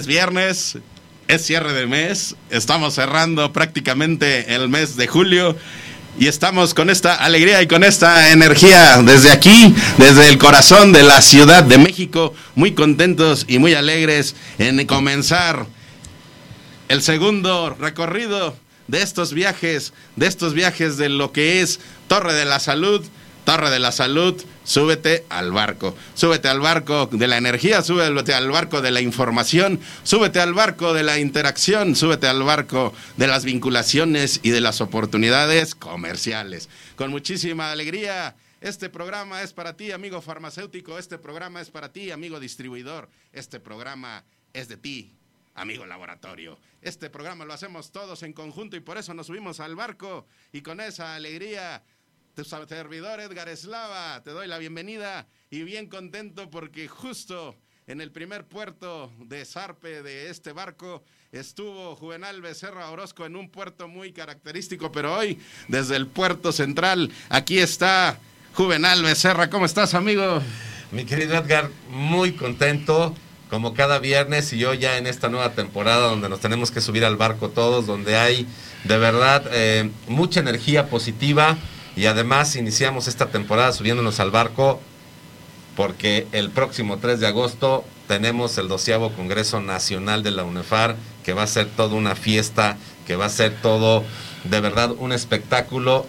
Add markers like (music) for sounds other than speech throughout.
Es viernes, es cierre de mes, estamos cerrando prácticamente el mes de julio y estamos con esta alegría y con esta energía desde aquí, desde el corazón de la Ciudad de México, muy contentos y muy alegres en comenzar el segundo recorrido de estos viajes, de estos viajes de lo que es Torre de la Salud, Torre de la Salud, súbete al barco. Súbete al barco de la energía, súbete al barco de la información, súbete al barco de la interacción, súbete al barco de las vinculaciones y de las oportunidades comerciales. Con muchísima alegría. Este programa es para ti, amigo farmacéutico. Este programa es para ti, amigo distribuidor. Este programa es de ti, amigo laboratorio. Este programa lo hacemos todos en conjunto y por eso nos subimos al barco y con esa alegría tu servidor Edgar Eslava, te doy la bienvenida y bien contento porque justo en el primer puerto de zarpe de este barco estuvo Juvenal Becerra Orozco en un puerto muy característico, pero hoy desde el puerto central, aquí está Juvenal Becerra. ¿Cómo estás, amigo? Mi querido Edgar, muy contento como cada viernes y yo ya en esta nueva temporada donde nos tenemos que subir al barco todos, donde hay de verdad eh, mucha energía positiva y además iniciamos esta temporada subiéndonos al barco porque el próximo 3 de agosto tenemos el doceavo Congreso Nacional de la UNEFAR, que va a ser toda una fiesta, que va a ser todo de verdad un espectáculo,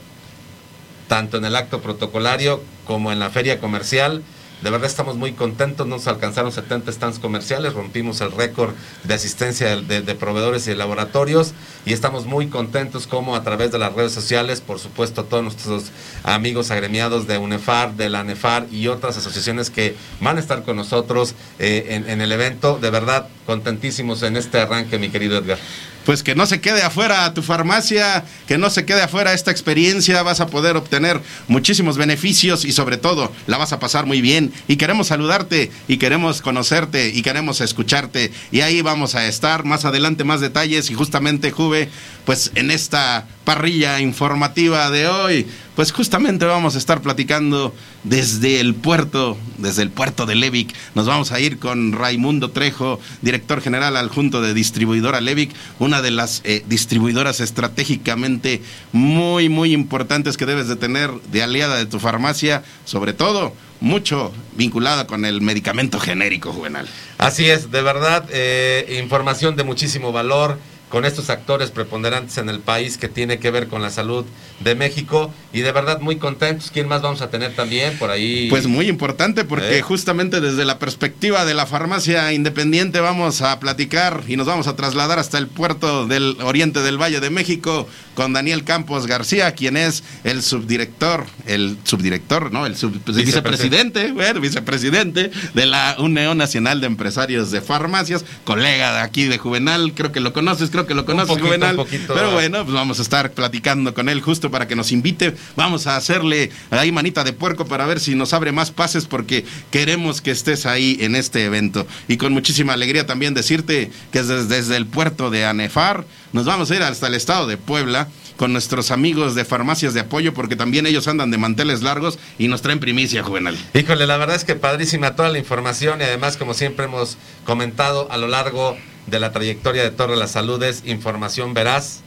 tanto en el acto protocolario como en la feria comercial. De verdad estamos muy contentos, nos alcanzaron 70 stands comerciales, rompimos el récord de asistencia de, proveedores y laboratorios y estamos muy contentos como a través de las redes sociales, por supuesto todos nuestros amigos agremiados de UNEFAR, de la NEFAR y otras asociaciones que van a estar con nosotros eh, en el evento. De verdad, contentísimos en este arranque, mi querido Edgar pues que no se quede afuera tu farmacia, que no se quede afuera esta experiencia, vas a poder obtener muchísimos beneficios y sobre todo la vas a pasar muy bien. Y queremos saludarte y queremos conocerte y queremos escucharte. Y ahí vamos a estar más adelante, más detalles y justamente Juve, pues en esta parrilla informativa de hoy, pues justamente vamos a estar platicando desde el puerto, desde el puerto de Levic. Nos vamos a ir con Raimundo Trejo, director general adjunto de distribuidora Levic, una de las eh, distribuidoras estratégicamente muy, muy importantes que debes de tener de aliada de tu farmacia, sobre todo mucho vinculada con el medicamento genérico, Juvenal. Así es, de verdad, eh, información de muchísimo valor con estos actores preponderantes en el país que tiene que ver con la salud de México y de verdad muy contentos. ¿Quién más vamos a tener también por ahí? Pues muy importante porque ¿Eh? justamente desde la perspectiva de la farmacia independiente vamos a platicar y nos vamos a trasladar hasta el puerto del oriente del Valle de México con Daniel Campos García, quien es el subdirector, el subdirector, ¿no? El pues, vicepresidente, (laughs) bueno, vicepresidente de la Unión Nacional de Empresarios de Farmacias, colega de aquí de Juvenal, creo que lo conoces, creo que lo conoces, Juvenal. Pero bueno, pues vamos a estar platicando con él justo para que nos invite. Vamos a hacerle ahí manita de puerco para ver si nos abre más pases porque queremos que estés ahí en este evento. Y con muchísima alegría también decirte que desde, desde el puerto de Anefar nos vamos a ir hasta el estado de Puebla con nuestros amigos de farmacias de apoyo, porque también ellos andan de manteles largos y nos traen primicia, Juvenal. Híjole, la verdad es que padrísima toda la información y además, como siempre hemos comentado a lo largo de la trayectoria de Torre de las Saludes, información veraz,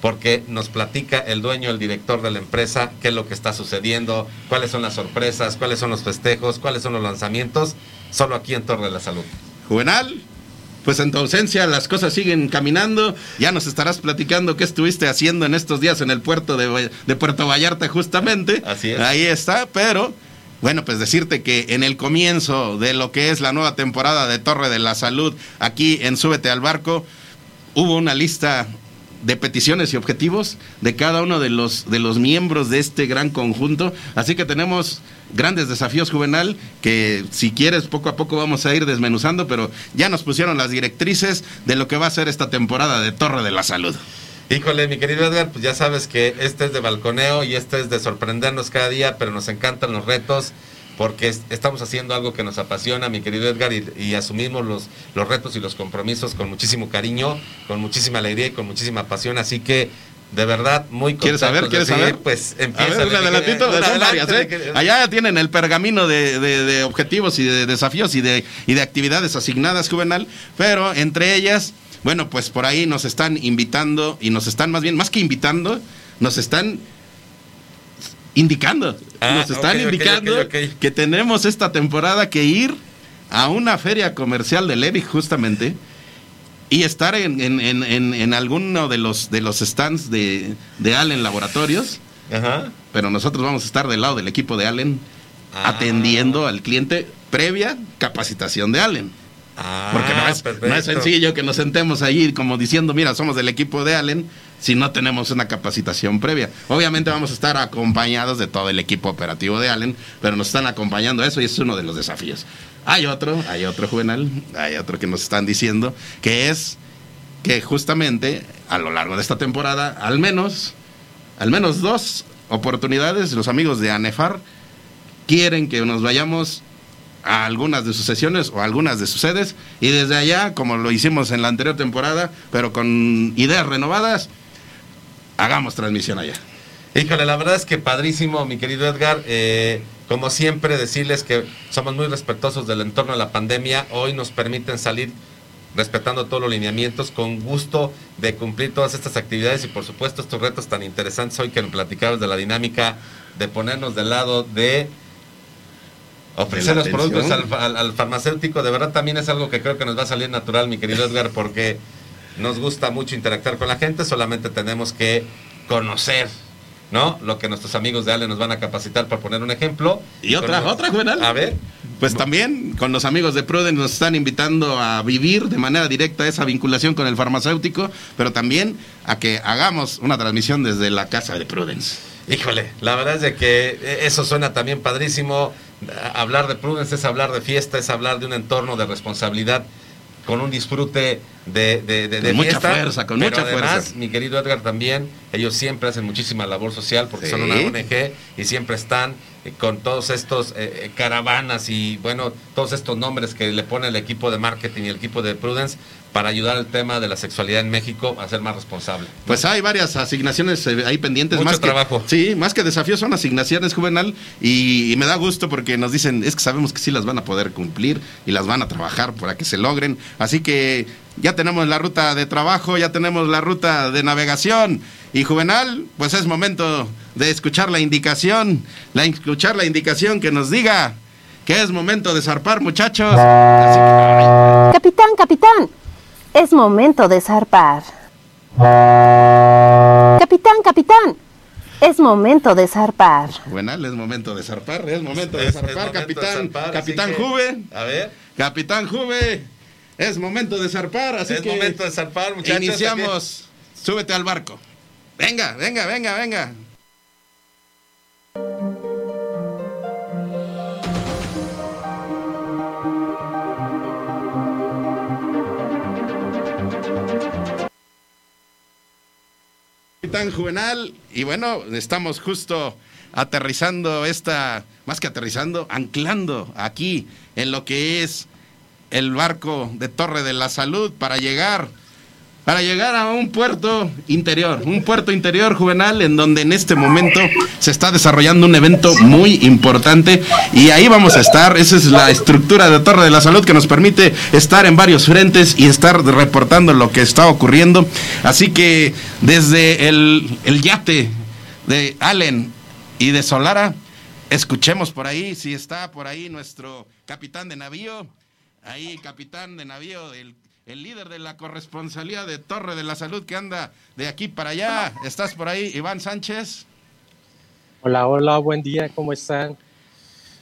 porque nos platica el dueño, el director de la empresa, qué es lo que está sucediendo, cuáles son las sorpresas, cuáles son los festejos, cuáles son los lanzamientos, solo aquí en Torre de la Salud. Juvenal, pues en tu ausencia las cosas siguen caminando. Ya nos estarás platicando qué estuviste haciendo en estos días en el puerto de, de Puerto Vallarta justamente. Así es. Ahí está, pero bueno, pues decirte que en el comienzo de lo que es la nueva temporada de Torre de la Salud, aquí en Súbete al Barco, hubo una lista de peticiones y objetivos de cada uno de los, de los miembros de este gran conjunto. Así que tenemos grandes desafíos juvenal que si quieres poco a poco vamos a ir desmenuzando, pero ya nos pusieron las directrices de lo que va a ser esta temporada de Torre de la Salud. Híjole, mi querido Edgar, pues ya sabes que este es de balconeo y este es de sorprendernos cada día, pero nos encantan los retos porque estamos haciendo algo que nos apasiona, mi querido Edgar, y, asumimos los, los retos y los compromisos con muchísimo cariño, con muchísima alegría y con muchísima pasión. Así que de verdad, muy ¿Quieres saber? ¿Quieres saber? Pues empieza. A ver, un adelantito, son varias, ¿eh? Allá tienen el pergamino de, de, objetivos y de desafíos y de, y de actividades asignadas, Juvenal, pero entre ellas, bueno, pues por ahí nos están invitando y nos están más bien, más que invitando, nos están indicando. Ah, nos están indicando que tenemos esta temporada que ir a una feria comercial de Levi justamente y estar en, en, en, en, alguno de los, de los stands de, de Allen Laboratorios. Pero nosotros vamos a estar del lado del equipo de Allen ah. atendiendo al cliente previa capacitación de Allen. Ah, Porque no es, no es, sencillo que nos sentemos allí como diciendo, mira, somos del equipo de Allen, si no tenemos una capacitación previa. Obviamente vamos a estar acompañados de todo el equipo operativo de Allen, pero nos están acompañando eso y es uno de los desafíos. Hay otro, hay otro juvenal, hay otro que nos están diciendo, que es que justamente a lo largo de esta temporada, al menos, al menos dos oportunidades, los amigos de ANEFAR quieren que nos vayamos a algunas de sus sesiones o algunas de sus sedes y desde allá, como lo hicimos en la anterior temporada, pero con ideas renovadas, hagamos transmisión allá. Híjole, la verdad es que padrísimo, mi querido Edgar. Eh, como siempre, decirles que somos muy respetuosos del entorno de la pandemia. Hoy nos permiten salir respetando todos los lineamientos, con gusto de cumplir todas estas actividades y por supuesto estos retos tan interesantes hoy que nos platicamos de la dinámica de ponernos del lado de ofrecer los productos al, al, farmacéutico. De verdad también es algo que creo que nos va a salir natural, mi querido Edgar, porque nos gusta mucho interactuar con la gente, solamente tenemos que conocer ¿no? Lo que nuestros amigos de Ale nos van a capacitar para poner un ejemplo. Y otra, otra, Juvenal. A ver. Pues también con los amigos de Pruden nos están invitando a vivir de manera directa esa vinculación con el farmacéutico, pero también a que hagamos una transmisión desde la casa de Prudence. Híjole, la verdad es de que eso suena también padrísimo. Hablar de Prudence es hablar de fiesta, es hablar de un entorno de responsabilidad con un disfrute de, de, de, con mucha fuerza, con mucha además, Mi querido Edgar también, ellos siempre hacen muchísima labor social porque son una ONG y siempre están eh, con todos estos eh, eh, caravanas y bueno, todos estos nombres que le pone el equipo de marketing y el equipo de Prudence para ayudar al tema de la sexualidad en México a ser más responsable. Pues hay varias asignaciones ahí pendientes. Mucho más trabajo. sí, más que desafíos son asignaciones juvenal y, me da gusto porque nos dicen, es que sabemos que sí las van a poder cumplir y las van a trabajar para que se logren. Así que ya tenemos la ruta de trabajo, ya tenemos la ruta de navegación. Y Juvenal, pues es momento de escuchar la indicación, la, escuchar la indicación que nos diga que es momento de zarpar, muchachos. capitán, capitán, es momento de zarpar. Capitán, capitán, es momento de zarpar. Juvenal, es momento de zarpar, es momento de zarpar, capitán. capitán Juve. A ver. Capitán Juve. Es momento de zarpar, así es momento de zarpar, muchachos. Iniciamos. Súbete al barco. Venga, venga, venga, venga. Capitán Juvenal, y bueno, estamos justo aterrizando esta, más que aterrizando, anclando aquí en lo que es el barco de Torre de la Salud para llegar para llegar a un puerto interior, un puerto interior juvenal en donde en este momento se está desarrollando un evento muy importante y ahí vamos a estar, esa es la estructura de Torre de la Salud que nos permite estar en varios frentes y estar reportando lo que está ocurriendo. Así que desde el, el yate de Allen y de Solara, escuchemos por ahí si está por ahí nuestro capitán de navío ahí capitán de navío, el, el líder de la corresponsalía de Torre de la Salud que anda de aquí para allá. ¿Estás por ahí, Iván Sánchez? Hola, hola, buen día, ¿cómo están?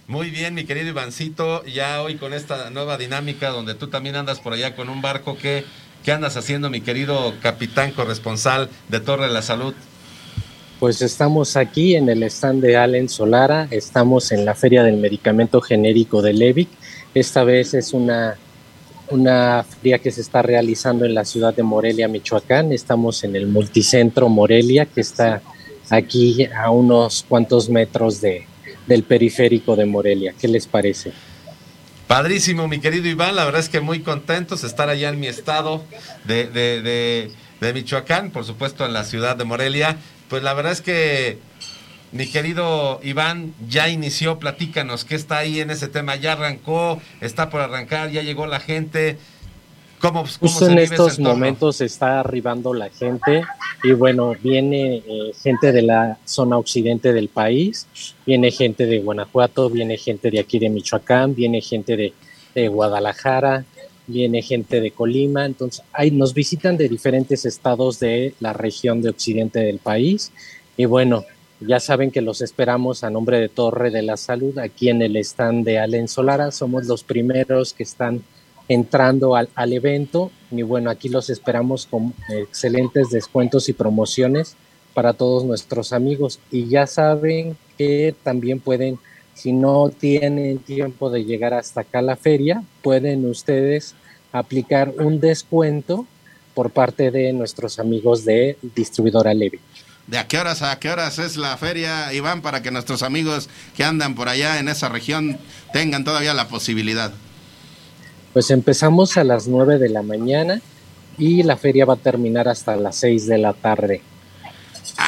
Muy bien, mi querido Ivancito, ya hoy con esta nueva dinámica donde tú también andas por allá con un barco, ¿qué, qué andas haciendo, mi querido capitán corresponsal de Torre de la Salud? Pues estamos aquí en el stand de Allen Solara, estamos en la Feria del Medicamento Genérico de Levic. Esta vez es una, una feria que se está realizando en la ciudad de Morelia, Michoacán. Estamos en el multicentro Morelia, que está aquí a unos cuantos metros de, del periférico de Morelia. ¿Qué les parece? Padrísimo, mi querido Iván, la verdad es que muy contentos de estar allá en mi estado de, de, de, de Michoacán, por supuesto en la ciudad de Morelia. Pues la verdad es que mi querido Iván ya inició, platícanos, ¿qué está ahí en ese tema? ¿Ya arrancó? ¿Está por arrancar? ¿Ya llegó la gente? ¿Cómo, cómo Justo en estos momentos está arribando la gente y bueno, viene eh, gente de la zona occidente del país, viene gente de Guanajuato, viene gente de aquí de Michoacán, viene gente de, de Guadalajara, viene gente de Colima, entonces ahí nos visitan de diferentes estados de la región de occidente del país y bueno, ya saben que los esperamos a nombre de Torre de la Salud aquí en el stand de Allen Solara, somos los primeros que están entrando al, al, evento. Y bueno, aquí los esperamos con excelentes descuentos y promociones para todos nuestros amigos. Y ya saben que también pueden, si no tienen tiempo de llegar hasta acá a la feria, pueden ustedes aplicar un descuento por parte de nuestros amigos de distribuidora Levi. ¿De a qué horas a qué horas es la feria, Iván, para que nuestros amigos que andan por allá en esa región tengan todavía la posibilidad? Pues empezamos a las 9 de la mañana y la feria va a terminar hasta las 6 de la tarde.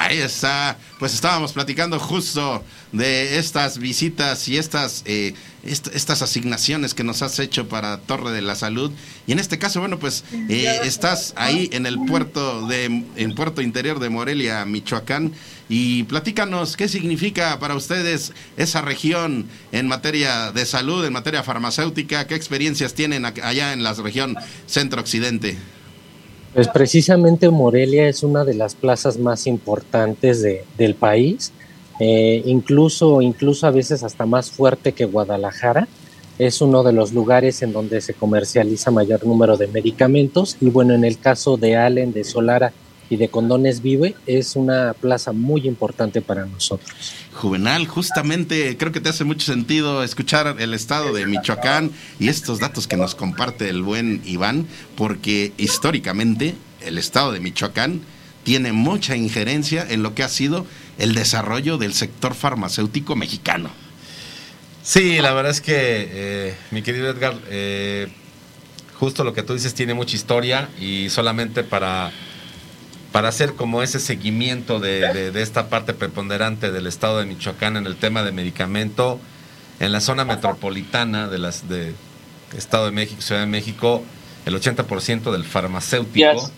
Ahí está. Pues estábamos platicando justo de estas visitas y estas, eh, est estas asignaciones que nos has hecho para Torre de la Salud. Y en este caso, bueno, pues eh, estás ahí en el puerto de, en puerto interior de Morelia, Michoacán. Y platícanos qué significa para ustedes esa región en materia de salud, en materia farmacéutica, qué experiencias tienen allá en la región centro-occidente. Pues precisamente Morelia es una de las plazas más importantes de, del país, eh, incluso, incluso a veces hasta más fuerte que Guadalajara. Es uno de los lugares en donde se comercializa mayor número de medicamentos y bueno, en el caso de Allen, de Solara y de Condones Vive es una plaza muy importante para nosotros. Juvenal, justamente creo que te hace mucho sentido escuchar el estado de Michoacán y estos datos que nos comparte el buen Iván, porque históricamente el estado de Michoacán tiene mucha injerencia en lo que ha sido el desarrollo del sector farmacéutico mexicano. Sí, la verdad es que, eh, mi querido Edgar, eh, justo lo que tú dices tiene mucha historia y solamente para para hacer como ese seguimiento de, de, esta parte preponderante del estado de Michoacán en el tema de medicamento, en la zona metropolitana de las de Estado de México, Ciudad de México, el 80% del farmacéutico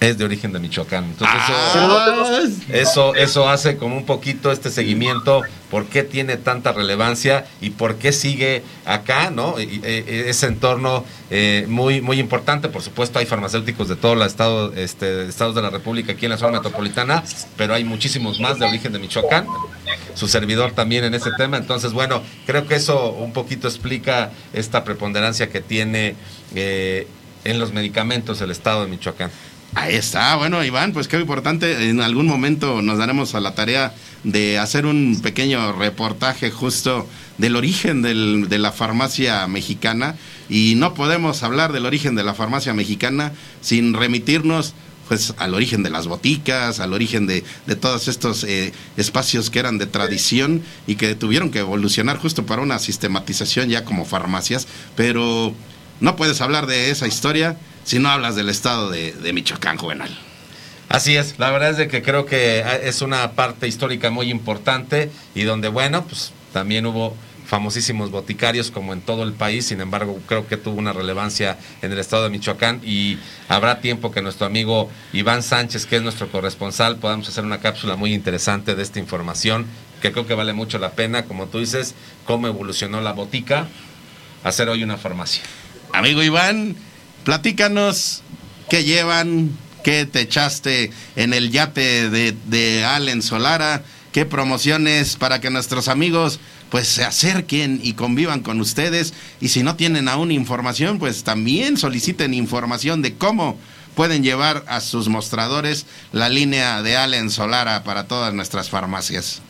es de origen de Michoacán. Entonces ah, eso, eso, hace como un poquito este seguimiento, por qué tiene tanta relevancia y por qué sigue acá, ¿no? E, ese entorno eh, muy, muy importante. Por supuesto, hay farmacéuticos de todos los estado, este, estados de la República aquí en la zona metropolitana, pero hay muchísimos más de origen de Michoacán. Su servidor también en ese tema. Entonces, bueno, creo que eso un poquito explica esta preponderancia que tiene eh, en los medicamentos el estado de Michoacán. Ahí está, bueno Iván, pues qué importante, en algún momento nos daremos a la tarea de hacer un pequeño reportaje justo del origen de la farmacia mexicana. Y no podemos hablar del origen de la farmacia mexicana sin remitirnos pues al origen de las boticas, al origen de, de todos estos eh, espacios que eran de tradición y que tuvieron que evolucionar justo para una sistematización ya como farmacias, pero no puedes hablar de esa historia si no hablas del estado de, de Michoacán, Juvenal. Así es, la verdad es de que creo que es una parte histórica muy importante y donde, bueno, pues también hubo famosísimos boticarios como en todo el país, sin embargo creo que tuvo una relevancia en el estado de Michoacán y habrá tiempo que nuestro amigo Iván Sánchez, que es nuestro corresponsal, podamos hacer una cápsula muy interesante de esta información que creo que vale mucho la pena, como tú dices, cómo evolucionó la botica a ser hoy una farmacia. Amigo Iván, platícanos qué llevan, qué te echaste en el yate de, de Allen Solara, qué promociones para que nuestros amigos pues se acerquen y convivan con ustedes y si no tienen aún información, pues también soliciten información de cómo pueden llevar a sus mostradores la línea de Allen Solara para todas nuestras farmacias.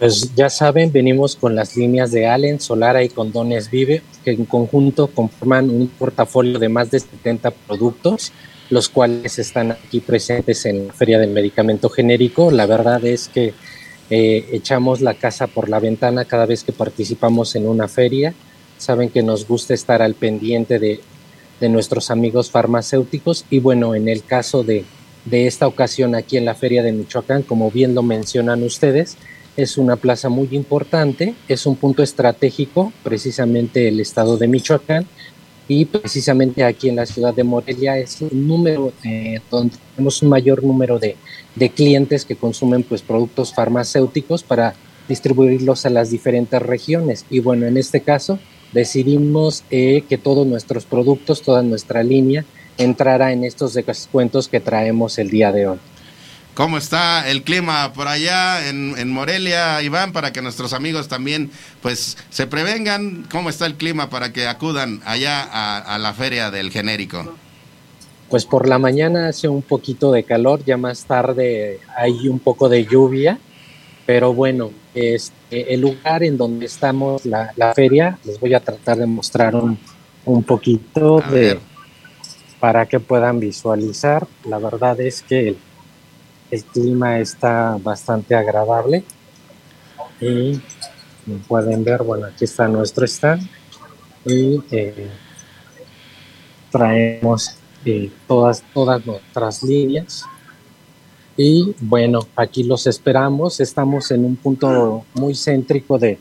Pues ya saben, venimos con las líneas de Allen, Solara y Condones Vive, que en conjunto conforman un portafolio de más de 70 productos, los cuales están aquí presentes en la Feria del Medicamento Genérico. La verdad es que eh, echamos la casa por la ventana cada vez que participamos en una feria. Saben que nos gusta estar al pendiente de, nuestros amigos farmacéuticos y bueno, en el caso de, de esta ocasión aquí en la feria de Michoacán, como bien lo mencionan ustedes, es una plaza muy importante, es un punto estratégico, precisamente el estado de Michoacán, y precisamente aquí en la ciudad de Morelia es un número eh, donde tenemos un mayor número de, de clientes que consumen pues productos farmacéuticos para distribuirlos a las diferentes regiones. Y bueno, en este caso decidimos eh, que todos nuestros productos, toda nuestra línea entrara en estos descuentos que traemos el día de hoy. ¿Cómo está el clima por allá en, Morelia, Iván, para que nuestros amigos también pues se prevengan? ¿Cómo está el clima para que acudan allá a la feria del genérico? Pues por la mañana hace un poquito de calor, ya más tarde hay un poco de lluvia, pero bueno, este, el lugar en donde estamos, la, feria, les voy a tratar de mostrar un, un poquito de, para que puedan visualizar. La verdad es que el, el clima está bastante agradable y pueden ver, bueno, aquí está nuestro stand y eh, traemos todas, todas nuestras líneas. Y bueno, aquí los esperamos. Estamos en un punto muy céntrico de,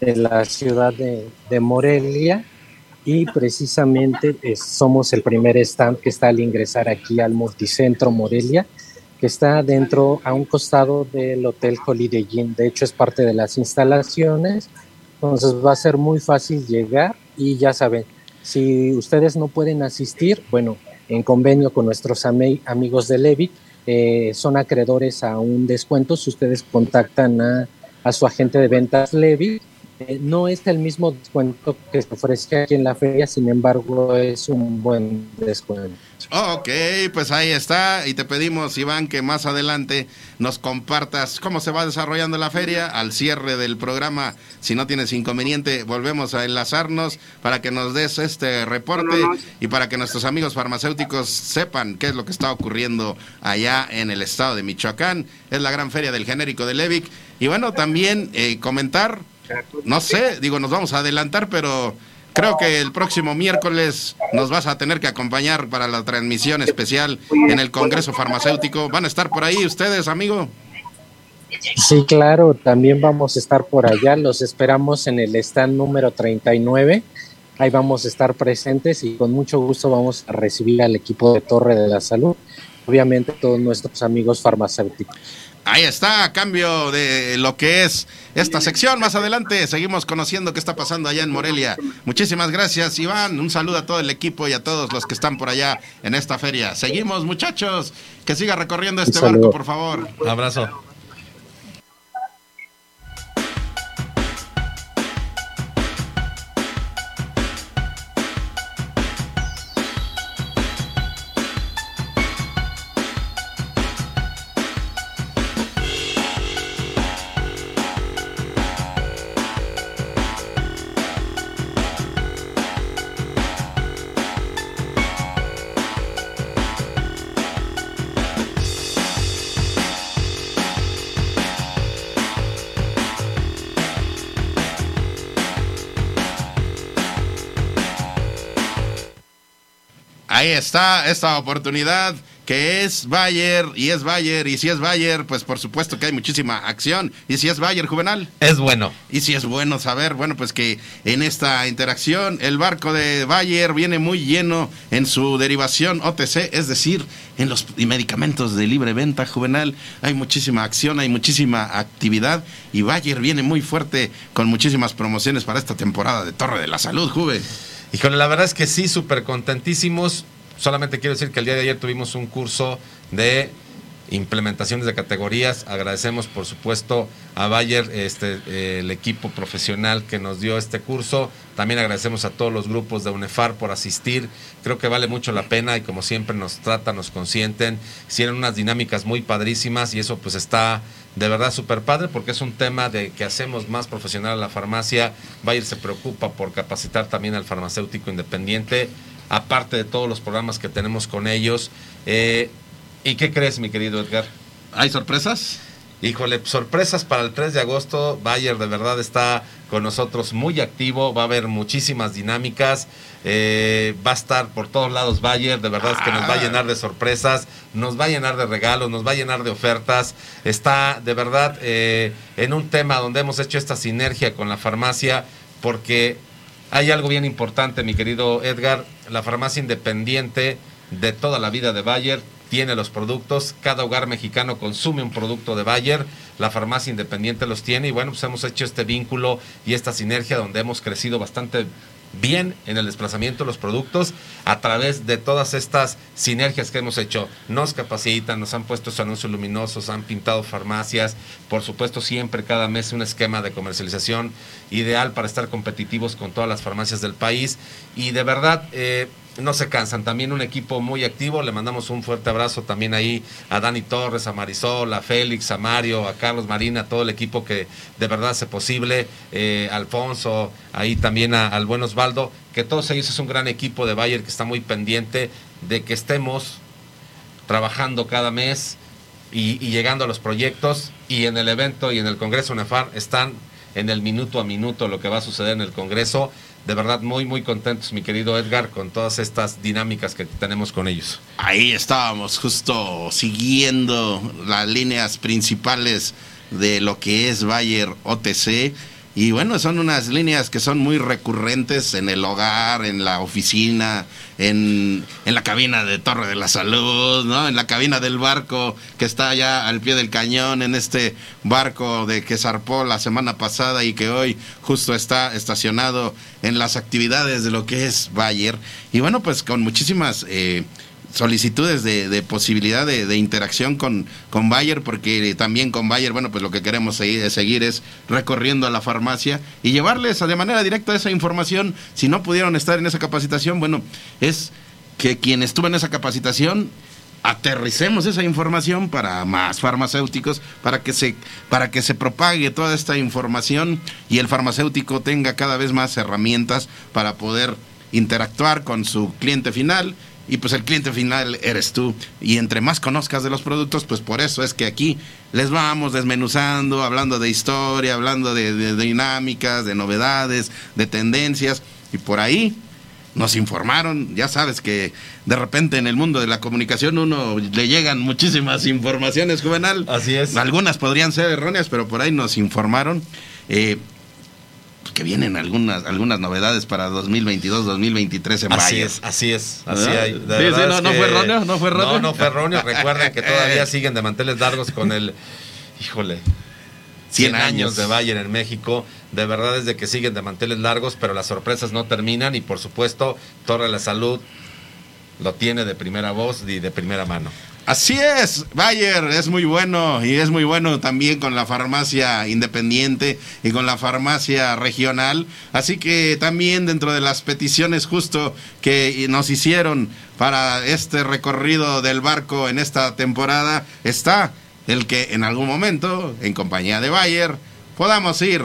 la ciudad de, Morelia y precisamente somos el primer stand que está al ingresar aquí al multicentro Morelia, está dentro a un costado del Hotel Holiday Inn. De hecho, es parte de las instalaciones. Entonces va a ser muy fácil llegar y ya saben, si ustedes no pueden asistir, bueno, en convenio con nuestros amigos de Levi, eh, son acreedores a un descuento si ustedes contactan a, a su agente de ventas Levi eh, no es el mismo descuento que se ofrece aquí en la feria, sin embargo es un buen descuento. ok, pues ahí está. Y te pedimos, Iván, que más adelante nos compartas cómo se va desarrollando la feria. Al cierre del programa, si no tienes inconveniente, volvemos a enlazarnos para que nos des este reporte y para que nuestros amigos farmacéuticos sepan qué es lo que está ocurriendo allá en el estado de Michoacán. Es la gran feria del genérico de Levic. Y bueno, también eh, comentar no sé, digo, nos vamos a adelantar, pero creo que el próximo miércoles nos vas a tener que acompañar para la transmisión especial en el Congreso Farmacéutico. ¿Van a estar por ahí ustedes, amigo? Sí, claro, también vamos a estar por allá. Los esperamos en el stand número 39. Ahí vamos a estar presentes y con mucho gusto vamos a recibir al equipo de Torre de la Salud, obviamente todos nuestros amigos farmacéuticos. Ahí está, a cambio de lo que es esta sección. Más adelante seguimos conociendo qué está pasando allá en Morelia. Muchísimas gracias, Iván. Un saludo a todo el equipo y a todos los que están por allá en esta feria. Seguimos, muchachos. Que siga recorriendo este barco, por favor. Un abrazo. Ahí está esta oportunidad que es Bayer y es Bayer y si es Bayer, pues por supuesto que hay muchísima acción y si es Bayer juvenal. Es bueno. Y si es bueno saber, bueno, pues que en esta interacción el barco de Bayer viene muy lleno en su derivación OTC, es decir, en los medicamentos de libre venta juvenal. Hay muchísima acción, hay muchísima actividad y Bayer viene muy fuerte con muchísimas promociones para esta temporada de Torre de la Salud, Juve. Híjole, la verdad es que sí, súper contentísimos. Solamente quiero decir que el día de ayer tuvimos un curso de implementaciones de categorías. Agradecemos, por supuesto, a Bayer, este, el equipo profesional que nos dio este curso. También agradecemos a todos los grupos de UNEFAR por asistir. Creo que vale mucho la pena y como siempre nos tratan, nos consienten. Hicieron unas dinámicas muy padrísimas y eso pues está de verdad súper padre porque es un tema de que hacemos más profesional a la farmacia. Bayer se preocupa por capacitar también al farmacéutico independiente, aparte de todos los programas que tenemos con ellos. Eh, ¿Y qué crees, mi querido Edgar? ¿Hay sorpresas? Híjole, sorpresas para el 3 de agosto. Bayer de verdad está con nosotros muy activo. Va a haber muchísimas dinámicas. Eh, va a estar por todos lados Bayer. De verdad es que nos va a ah. llenar de sorpresas. Nos va a llenar de regalos. Nos va a llenar de ofertas. Está de verdad eh, en un tema donde hemos hecho esta sinergia con la farmacia. Porque hay algo bien importante, mi querido Edgar. La farmacia independiente de toda la vida de Bayer tiene los productos, cada hogar mexicano consume un producto de Bayer, la farmacia independiente los tiene y bueno, pues hemos hecho este vínculo y esta sinergia donde hemos crecido bastante bien en el desplazamiento de los productos a través de todas estas sinergias que hemos hecho. Nos capacitan, nos han puesto anuncios luminosos, han pintado farmacias, por supuesto siempre cada mes un esquema de comercialización ideal para estar competitivos con todas las farmacias del país y de verdad... Eh, no se cansan. También un equipo muy activo. Le mandamos un fuerte abrazo también ahí a Dani Torres, a Marisol, a Félix, a Mario, a Carlos Marina, a todo el equipo que de verdad hace posible. Eh, Alfonso, ahí también al buen Osvaldo. Que todos ellos es un gran equipo de Bayer que está muy pendiente de que estemos trabajando cada mes y, y llegando a los proyectos. Y en el evento y en el Congreso UNEFAR están en el minuto a minuto lo que va a suceder en el Congreso de verdad muy, muy contentos, mi querido Edgar, con todas estas dinámicas que tenemos con ellos. Ahí estábamos justo siguiendo las líneas principales de lo que es Bayer OTC y bueno, son unas líneas que son muy recurrentes en el hogar, en la oficina, en, en, la cabina de Torre de la Salud, ¿no? En la cabina del barco que está allá al pie del cañón, en este barco de que zarpó la semana pasada y que hoy justo está estacionado en las actividades de lo que es Bayer. Y bueno, pues con muchísimas... Eh, solicitudes de, posibilidad de, interacción con, con Bayer, porque también con Bayer, bueno, pues lo que queremos seguir, seguir, es recorriendo a la farmacia y llevarles de manera directa esa información. Si no pudieron estar en esa capacitación, bueno, es que quien estuvo en esa capacitación aterricemos esa información para más farmacéuticos, para que se, para que se propague toda esta información y el farmacéutico tenga cada vez más herramientas para poder interactuar con su cliente final y pues el cliente final eres tú. Y entre más conozcas de los productos, pues por eso es que aquí les vamos desmenuzando, hablando de historia, hablando de, dinámicas, de novedades, de tendencias. Y por ahí nos informaron. Ya sabes que de repente en el mundo de la comunicación uno le llegan muchísimas informaciones, Juvenal. Así es. Algunas podrían ser erróneas, pero por ahí nos informaron. Eh, que vienen algunas algunas novedades para 2022, 2023 en Así es, así es, así hay. sí, sí, no, no, fue erróneo, no fue erróneo. No, no fue erróneo. Recuerden que todavía (laughs) siguen de manteles largos con el, híjole, 100 años de Bayern en México. De verdad es de que siguen de manteles largos, pero las sorpresas no terminan y por supuesto Torre de la Salud lo tiene de primera voz y de primera mano. Así es, Bayer es muy bueno y es muy bueno también con la farmacia independiente y con la farmacia regional. Así que también dentro de las peticiones justo que nos hicieron para este recorrido del barco en esta temporada está el que en algún momento, en compañía de Bayer, podamos ir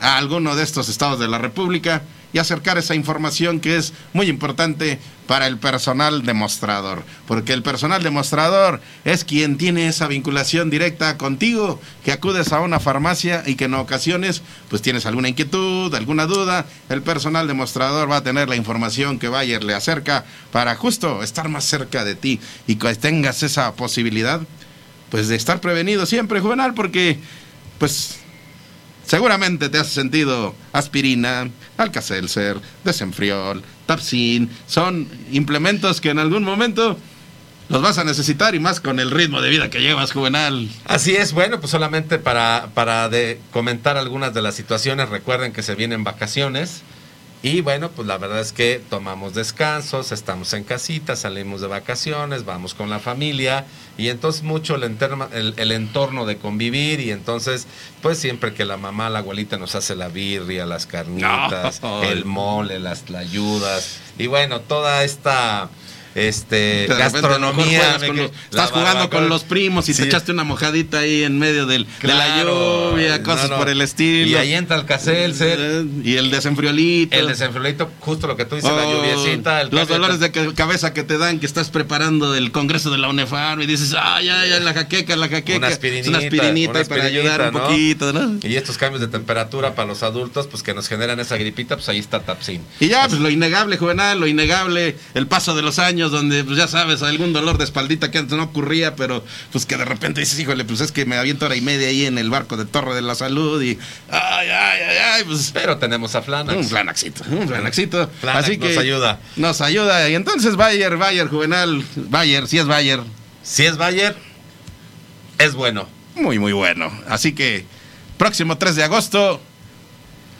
a alguno de estos estados de la República y acercar esa información que es muy importante para el personal demostrador, porque el personal demostrador es quien tiene esa vinculación directa contigo, que acudes a una farmacia y que en ocasiones pues tienes alguna inquietud, alguna duda, el personal demostrador va a tener la información que Bayer le acerca para justo estar más cerca de ti y que tengas esa posibilidad pues de estar prevenido siempre, Juvenal, porque pues Seguramente te has sentido aspirina, Alka-Seltzer, Desenfriol, Tapsin. Son implementos que en algún momento los vas a necesitar y más con el ritmo de vida que llevas, Juvenal. Así es, bueno, pues solamente para, para de comentar algunas de las situaciones, recuerden que se vienen vacaciones Y bueno, pues la verdad es que tomamos descansos, estamos en casita, salimos de vacaciones, vamos con la familia y entonces mucho el, el, entorno de convivir y entonces pues siempre que la mamá, la abuelita nos hace la birria, las carnitas, (laughs) el mole, las tlayudas y bueno, toda esta este gastronomía. estás jugando con los primos y te echaste una mojadita ahí en medio del, de la lluvia, cosas por el estilo. Y ahí entra el caselser. Eh, y el desenfriolito. El desenfriolito, justo lo que tú dices, la oh, lluviecita. los dolores de cabeza que te dan, que estás preparando del congreso de la UNEFAR y dices, ay, ay, ay, la jaqueca, la jaqueca. Una aspirinita. Una aspirinita, para ayudar un poquito, ¿no? Y estos cambios de temperatura para los adultos, pues que nos generan esa gripita, pues ahí está Tapsin. Y ya, pues lo innegable, juvenal, lo innegable, el paso de los años donde, pues ya sabes, algún dolor de espaldita que antes no ocurría, pero pues que de repente dices, híjole, pues es que me aviento hora y media ahí en el barco de Torre de la Salud y, ay, ay, ay, ay, pues... Pero tenemos a Flanax. Un Flanaxito, un Flanaxito. Así que nos ayuda. Nos ayuda. Y entonces Bayer, Bayer, Juvenal, Bayer, si es Bayer. Si es Bayer, es bueno. Muy, muy bueno. Así que, próximo 3 de agosto,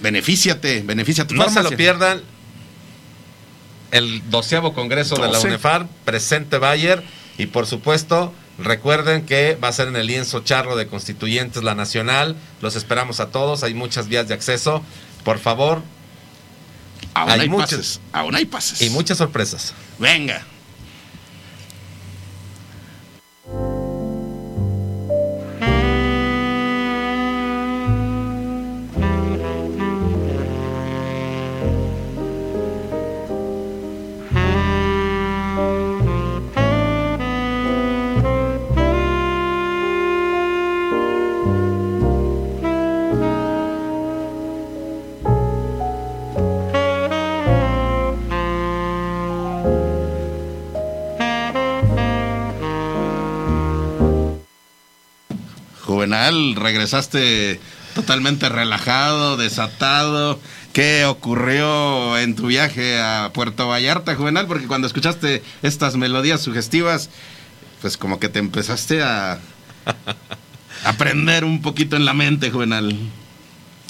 benefíciate, benefíciate. No se lo pierdan el doceavo congreso de la UNEFAR, presente Bayer, y por supuesto, recuerden que va a ser en el lienzo charro de constituyentes la nacional, los esperamos a todos, hay muchas vías de acceso, por favor. Aún hay, muchas, pases, aún hay pases. Y muchas sorpresas. Venga. Regresaste totalmente relajado, desatado. ¿Qué ocurrió en tu viaje a Puerto Vallarta, Juvenal? Porque cuando escuchaste estas melodías sugestivas, pues como que te empezaste a aprender un poquito en la mente, Juvenal.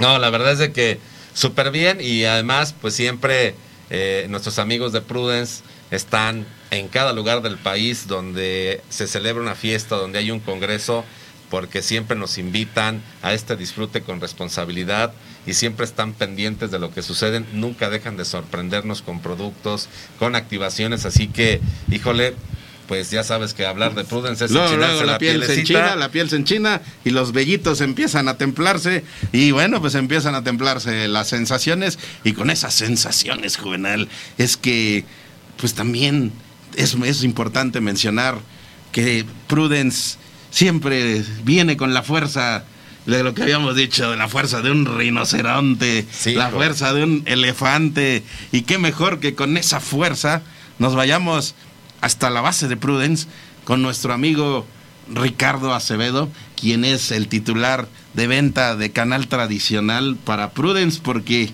No, la verdad es de que súper bien y además, pues siempre eh, nuestros amigos de Prudence están en cada lugar del país donde se celebra una fiesta, donde hay un congreso porque siempre nos invitan a este disfrute con responsabilidad y siempre están pendientes de lo que sucede, nunca dejan de sorprendernos con productos, con activaciones, así que, híjole, pues ya sabes que hablar de Prudence es luego, la, piel se enchina, la piel se enchina y los vellitos empiezan a templarse y bueno, pues empiezan a templarse las sensaciones y con esas sensaciones, Juvenal, es que pues también es, es importante mencionar que Prudence siempre viene con la fuerza de lo que habíamos dicho, de la fuerza de un rinoceronte, la fuerza de un elefante, y qué mejor que con esa fuerza nos vayamos hasta la base de Prudence con nuestro amigo Ricardo Acevedo, quien es el titular de venta de canal tradicional para Prudence, porque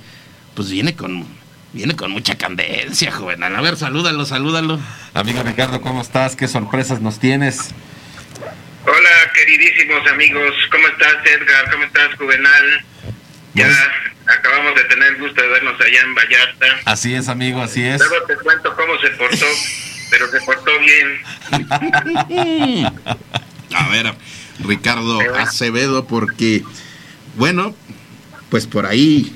pues viene con viene con mucha candencia, joven. A ver, salúdalo, salúdalo. Amigo Ricardo, ¿cómo estás? ¿Qué sorpresas nos tienes? Hola, queridísimos amigos. ¿Cómo estás, Edgar? ¿Cómo estás, Juvenal? Ya acabamos de tener el gusto de vernos allá en Vallarta. Así es, amigo, así es. Luego te cuento cómo se portó, (laughs) pero se portó bien. A ver, Ricardo Acevedo, porque, bueno, pues por ahí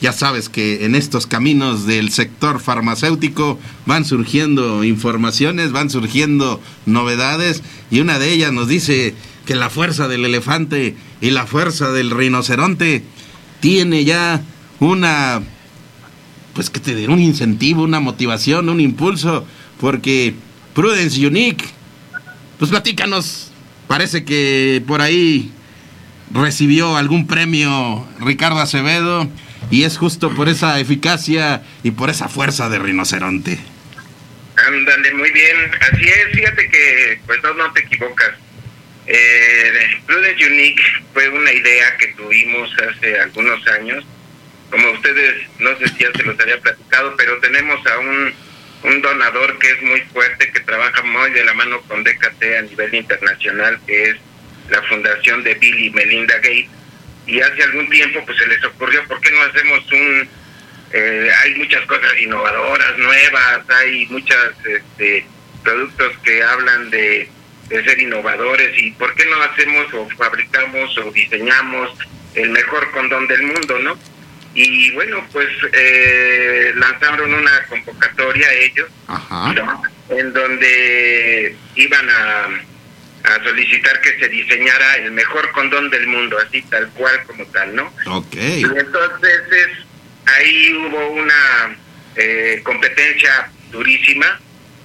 ya sabes que en estos caminos del sector farmacéutico van surgiendo informaciones, van surgiendo novedades y una de ellas nos dice que la fuerza del elefante y la fuerza del rinoceronte tiene ya una, pues que te den un incentivo, una motivación, un impulso, porque Prudence Unique, pues platícanos, parece que por ahí recibió algún premio Ricardo Acevedo y es justo por esa eficacia y por esa fuerza de rinoceronte. Ándale, muy bien. Así es, fíjate que pues no, no te equivocas. Eh, Prudence Unique fue una idea que tuvimos hace algunos años. Como ustedes, no sé si ya se los había platicado, pero tenemos a un, un donador que es muy fuerte, que trabaja muy de la mano con DKT a nivel internacional, que es la fundación de Bill y Melinda Gates y hace algún tiempo pues se les ocurrió por qué no hacemos un eh, hay muchas cosas innovadoras, nuevas, hay muchos este, productos que hablan de, ser innovadores y por qué no hacemos o fabricamos o diseñamos el mejor condón del mundo, ¿no? Y bueno, pues eh, lanzaron una convocatoria ellos, en donde iban a, a solicitar que se diseñara el mejor condón del mundo, así tal cual como tal, ¿no? Ok. Y entonces es ahí hubo una eh, competencia durísima.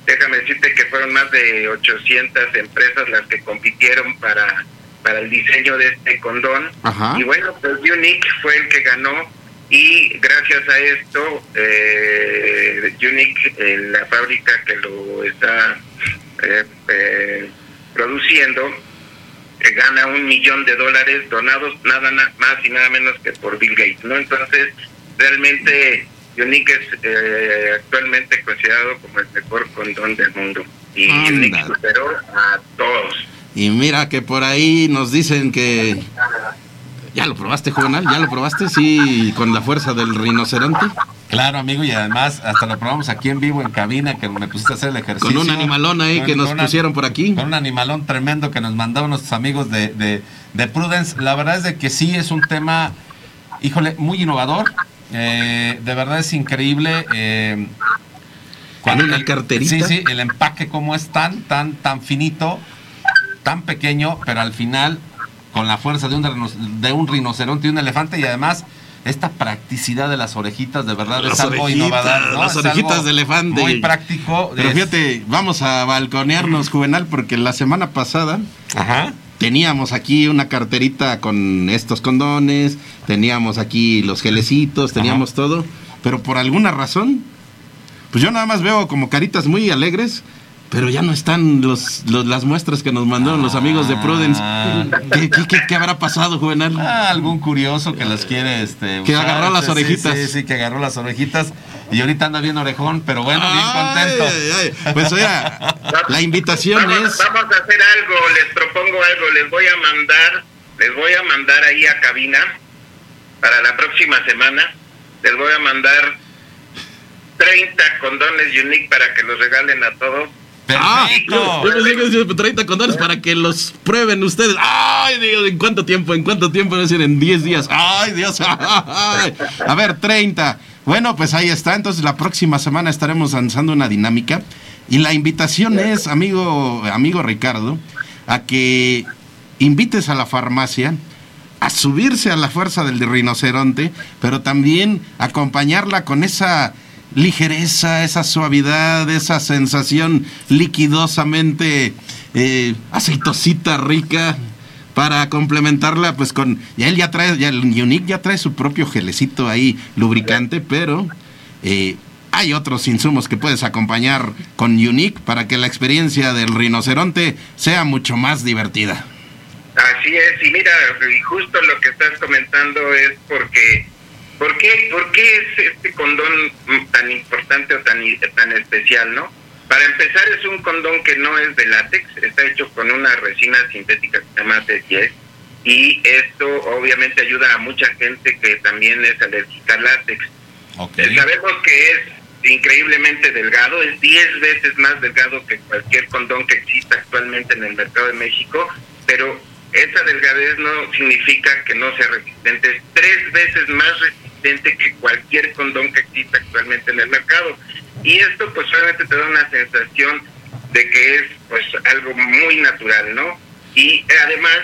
Déjame decirte que fueron más de 800 empresas las que compitieron para, para el diseño de este condón. Y bueno, pues Unique fue el que ganó y gracias a esto, eh, Unique, la fábrica que lo está eh, eh produciendo, eh, gana un millón de dólares donados nada más y nada menos que por Bill Gates, ¿no? Entonces, realmente Unique es eh, actualmente considerado como el mejor condón del mundo. Y Unique superó a todos. Y mira que por ahí nos dicen que... ¿Ya lo probaste, Juvenal? ¿Ya lo probaste? Sí, con la fuerza del rinoceronte. Claro, amigo, y además hasta lo probamos aquí en vivo en cabina, que me pusiste a hacer el ejercicio. Con un animalón ahí que nos pusieron por aquí. Con un animalón tremendo que nos mandaron nuestros amigos de, de, de Prudence. La verdad es de que sí es un tema, híjole, muy innovador. Eh, de verdad es increíble. Eh, cuando una carterita. Sí, sí, el empaque como es tan, tan, tan finito, tan pequeño, pero al final con la fuerza de un, de un rinoceronte y un elefante y además esta practicidad de las orejitas de verdad es algo innovador. Las orejitas de elefante. Muy práctico. Pero fíjate, vamos a balconearnos, Juvenal, porque la semana pasada Ajá teníamos aquí una carterita con estos condones, teníamos aquí los gelecitos, teníamos todo, pero por alguna razón, pues yo nada más veo como caritas muy alegres pero ya no están los, las muestras que nos mandaron los amigos de Prudence. Ah. ¿Qué, habrá pasado, Juvenal? Ah, algún curioso que las quiere. Este, que agarró las orejitas. Sí, sí, que agarró las orejitas. Y ahorita anda bien orejón, pero bueno, bien contento. Pues oiga, la invitación es. Vamos a hacer algo, les propongo algo. Les voy a mandar, les voy a mandar ahí a cabina para la próxima semana. Les voy a mandar 30 condones unique para que los regalen a todos Ah, yo, yo 30 condones para que los prueben ustedes. Ay, Dios, ¿en cuánto tiempo? ¿En cuánto tiempo? Decir, en 10 días. Ay, Dios. (laughs) A ver, 30. Bueno, pues ahí está. Entonces la próxima semana estaremos lanzando una dinámica. Y la invitación es, amigo, amigo Ricardo, a que invites a la farmacia a subirse a la fuerza del rinoceronte, pero también acompañarla con esa ligereza, esa suavidad, esa sensación liquidosamente eh, aceitosita rica para complementarla pues con ya él ya trae ya el Unique ya trae su propio gelecito ahí lubricante pero eh, hay otros insumos que puedes acompañar con Unique para que la experiencia del rinoceronte sea mucho más divertida. Así es, y mira, justo lo que estás comentando es porque ¿Por qué, ¿Por qué es este condón tan importante o tan, tan especial, no? Para empezar, es un condón que no es de látex, está hecho con una resina sintética que se llama T10 y esto obviamente ayuda a mucha gente que también es alérgica al látex. Eh, sabemos que es increíblemente delgado, es 10 veces más delgado que cualquier condón que exista actualmente en el mercado de México, pero esa delgadez no significa que no sea resistente, es tres veces más resistente que cualquier condón que exista actualmente en el mercado. Y esto pues solamente te da una sensación de que es pues algo muy natural, ¿no? Y además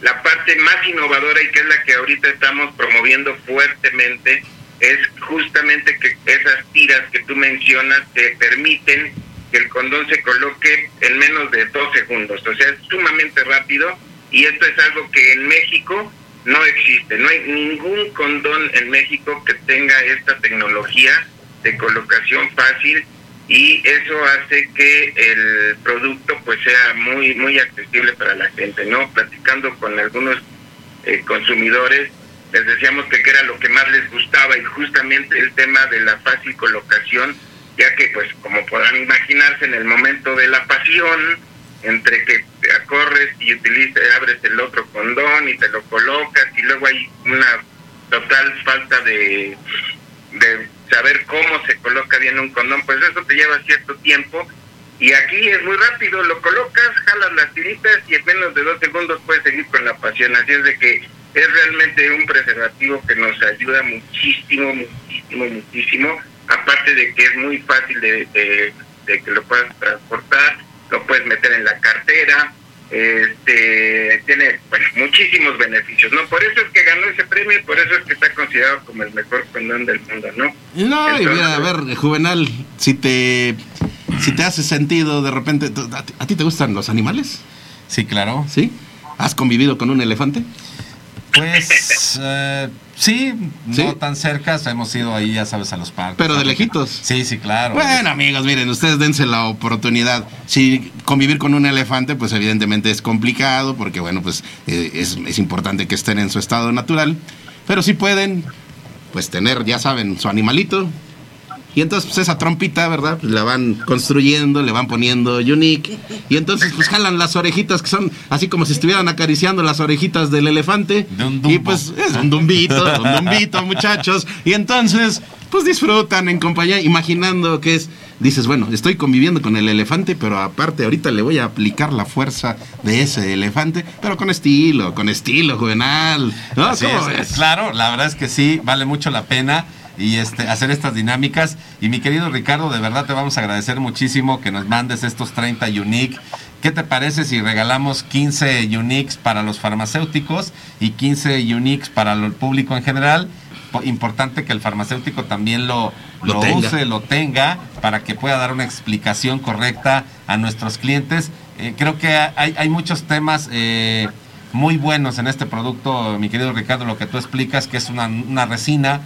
la parte más innovadora y que es la que ahorita estamos promoviendo fuertemente es justamente que esas tiras que tú mencionas te permiten que el condón se coloque en menos de dos segundos, o sea, es sumamente rápido y esto es algo que en México no existe. No hay ningún condón en México que tenga esta tecnología de colocación fácil y eso hace que el producto pues sea muy muy accesible para la gente, ¿no? Platicando con algunos eh, consumidores les decíamos que, era lo que más les gustaba y justamente el tema de la fácil colocación, ya que pues como podrán imaginarse en el momento de la pasión, entre que corres y utilizas, abres el otro condón y te lo colocas y luego hay una total falta de, de saber cómo se coloca bien un condón, pues eso te lleva cierto tiempo. Y aquí es muy rápido, lo colocas, jalas las tiritas y en menos de dos segundos puedes seguir con la pasión. Así es de que es realmente un preservativo que nos ayuda muchísimo, muchísimo, muchísimo. Aparte de que es muy fácil de, de que lo puedas transportar, lo puedes meter en la cartera, este tiene muchísimos beneficios, ¿no? Por eso es que ganó ese premio y por eso es que está considerado como el mejor condón del mundo, ¿no? No, y mira, a ver, Juvenal, si te si te hace sentido de repente, ¿a ti te gustan los animales? Sí, claro. ¿Sí? ¿Has convivido con un elefante? Pues (laughs) eh, sí, no tan cerca, hemos ido ahí, ya sabes, a los parques. Pero de lejitos. Sí, sí, claro. Bueno, amigos, miren, ustedes dense la oportunidad. Si convivir con un elefante, pues evidentemente es complicado, porque bueno, pues eh, es, es importante que estén en su estado natural. Pero si pueden, pues tener, ya saben, su animalito, y entonces, pues esa trompita, ¿verdad? Pues la van construyendo, le van poniendo unique. Y entonces, pues jalan las orejitas que son así como si estuvieran acariciando las orejitas del elefante. y pues es un dumbito, un dumbito, muchachos. Y entonces, pues disfrutan en compañía, imaginando que es. Dices, bueno, estoy conviviendo con el elefante, pero aparte ahorita le voy a aplicar la fuerza de ese elefante, pero con estilo, con estilo juvenal. ¿no? Claro, la verdad es que sí, vale mucho la pena y este, hacer estas dinámicas. Y mi querido Ricardo, de verdad te vamos a agradecer muchísimo que nos mandes estos 30 Unique. ¿Qué te parece si regalamos 15 Uniques para los farmacéuticos y 15 Uniques para el público en general? Importante que el farmacéutico también lo, lo, use, lo tenga, para que pueda dar una explicación correcta a nuestros clientes. Eh, creo que hay, hay muchos temas eh, muy buenos en este producto, mi querido Ricardo, lo que tú explicas, que es una, una resina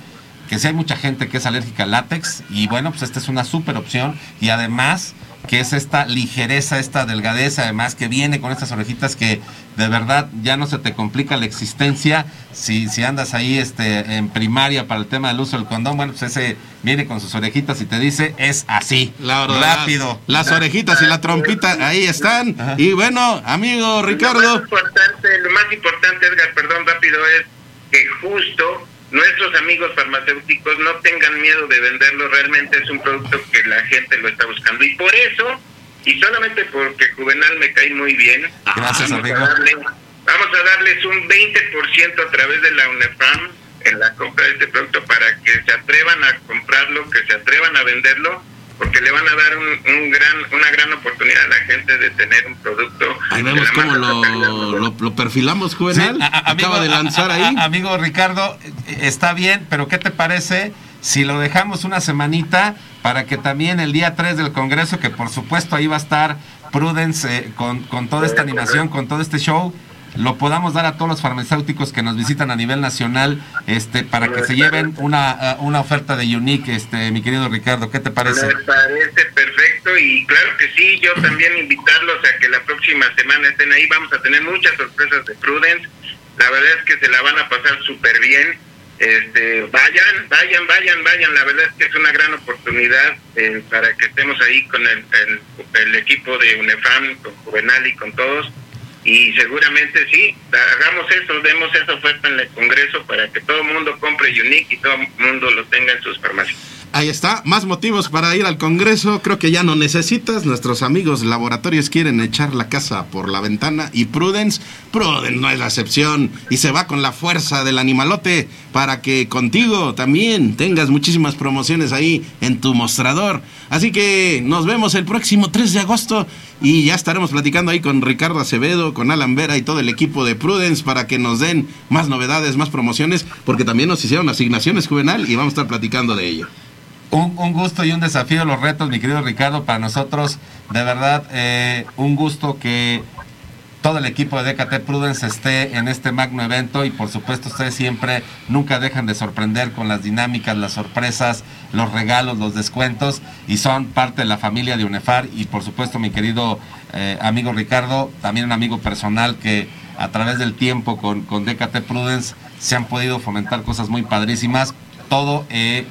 que si hay mucha gente que es alérgica al látex y bueno, pues esta es una súper opción y además que es esta ligereza, esta delgadez, además que viene con estas orejitas que de verdad ya no se te complica la existencia si, si andas ahí este, en primaria para el tema del uso del condón, bueno, pues ese viene con sus orejitas y te dice, es así, rápido. Las, orejitas y la trompita ahí están. Y bueno, amigo Ricardo. Lo más importante, lo más importante, Edgar, perdón, rápido, es que justo nuestros amigos farmacéuticos no tengan miedo de venderlo, realmente es un producto que la gente lo está buscando. Y por eso, y solamente porque Juvenal me cae muy bien, Gracias, vamos, a vamos a darles un 20% a través de la UNEFAM en la compra de este producto para que se atrevan a comprarlo, que se atrevan a venderlo porque le van a dar un, gran, una gran oportunidad a la gente de tener un producto. Ahí vemos cómo lo, lo, perfilamos, Juvenal. Acaba de lanzar ahí. amigo Ricardo, está bien, pero ¿qué te parece si lo dejamos una semanita para que también el día 3 del Congreso, que por supuesto ahí va a estar Prudence eh, con, con toda esta animación, con todo este show, lo podamos dar a todos los farmacéuticos que nos visitan a nivel nacional este para que se lleven una, uh, una oferta de Unique, este mi querido Ricardo, ¿qué te parece? Me parece perfecto y claro que sí, yo también invitarlos a que la próxima semana estén ahí, vamos a tener muchas sorpresas de Prudence, la verdad es que se la van a pasar súper bien, este, vayan, vayan, vayan, vayan, la verdad es que es una gran oportunidad eh, para que estemos ahí con el, el, el equipo de UNEFAM, con Juvenal y con todos y seguramente sí, hagamos eso, demos esa oferta en el Congreso para que todo el mundo compre Unique y todo el mundo lo tenga en sus farmacias. Ahí está, más motivos para ir al Congreso, creo que ya no necesitas, nuestros amigos laboratorios quieren echar la casa por la ventana y Prudence, Prudence no es la excepción y se va con la fuerza del animalote para que contigo también tengas muchísimas promociones ahí en tu mostrador. Así que nos vemos el próximo 3 de agosto y ya estaremos platicando ahí con Ricardo Acevedo, con Alan Vera y todo el equipo de Prudence para que nos den más novedades, más promociones, porque también nos hicieron asignaciones juvenal y vamos a estar platicando de ello. Un, gusto y un desafío los retos, mi querido Ricardo, para nosotros. De verdad, eh, un gusto que todo el equipo de DKT Prudence esté en este magno evento y por supuesto ustedes siempre nunca dejan de sorprender con las dinámicas, las sorpresas, los regalos, los descuentos y son parte de la familia de UNEFAR y por supuesto mi querido eh, amigo Ricardo, también un amigo personal que a través del tiempo con, con DKT Prudence se han podido fomentar cosas muy padrísimas. Todo eh,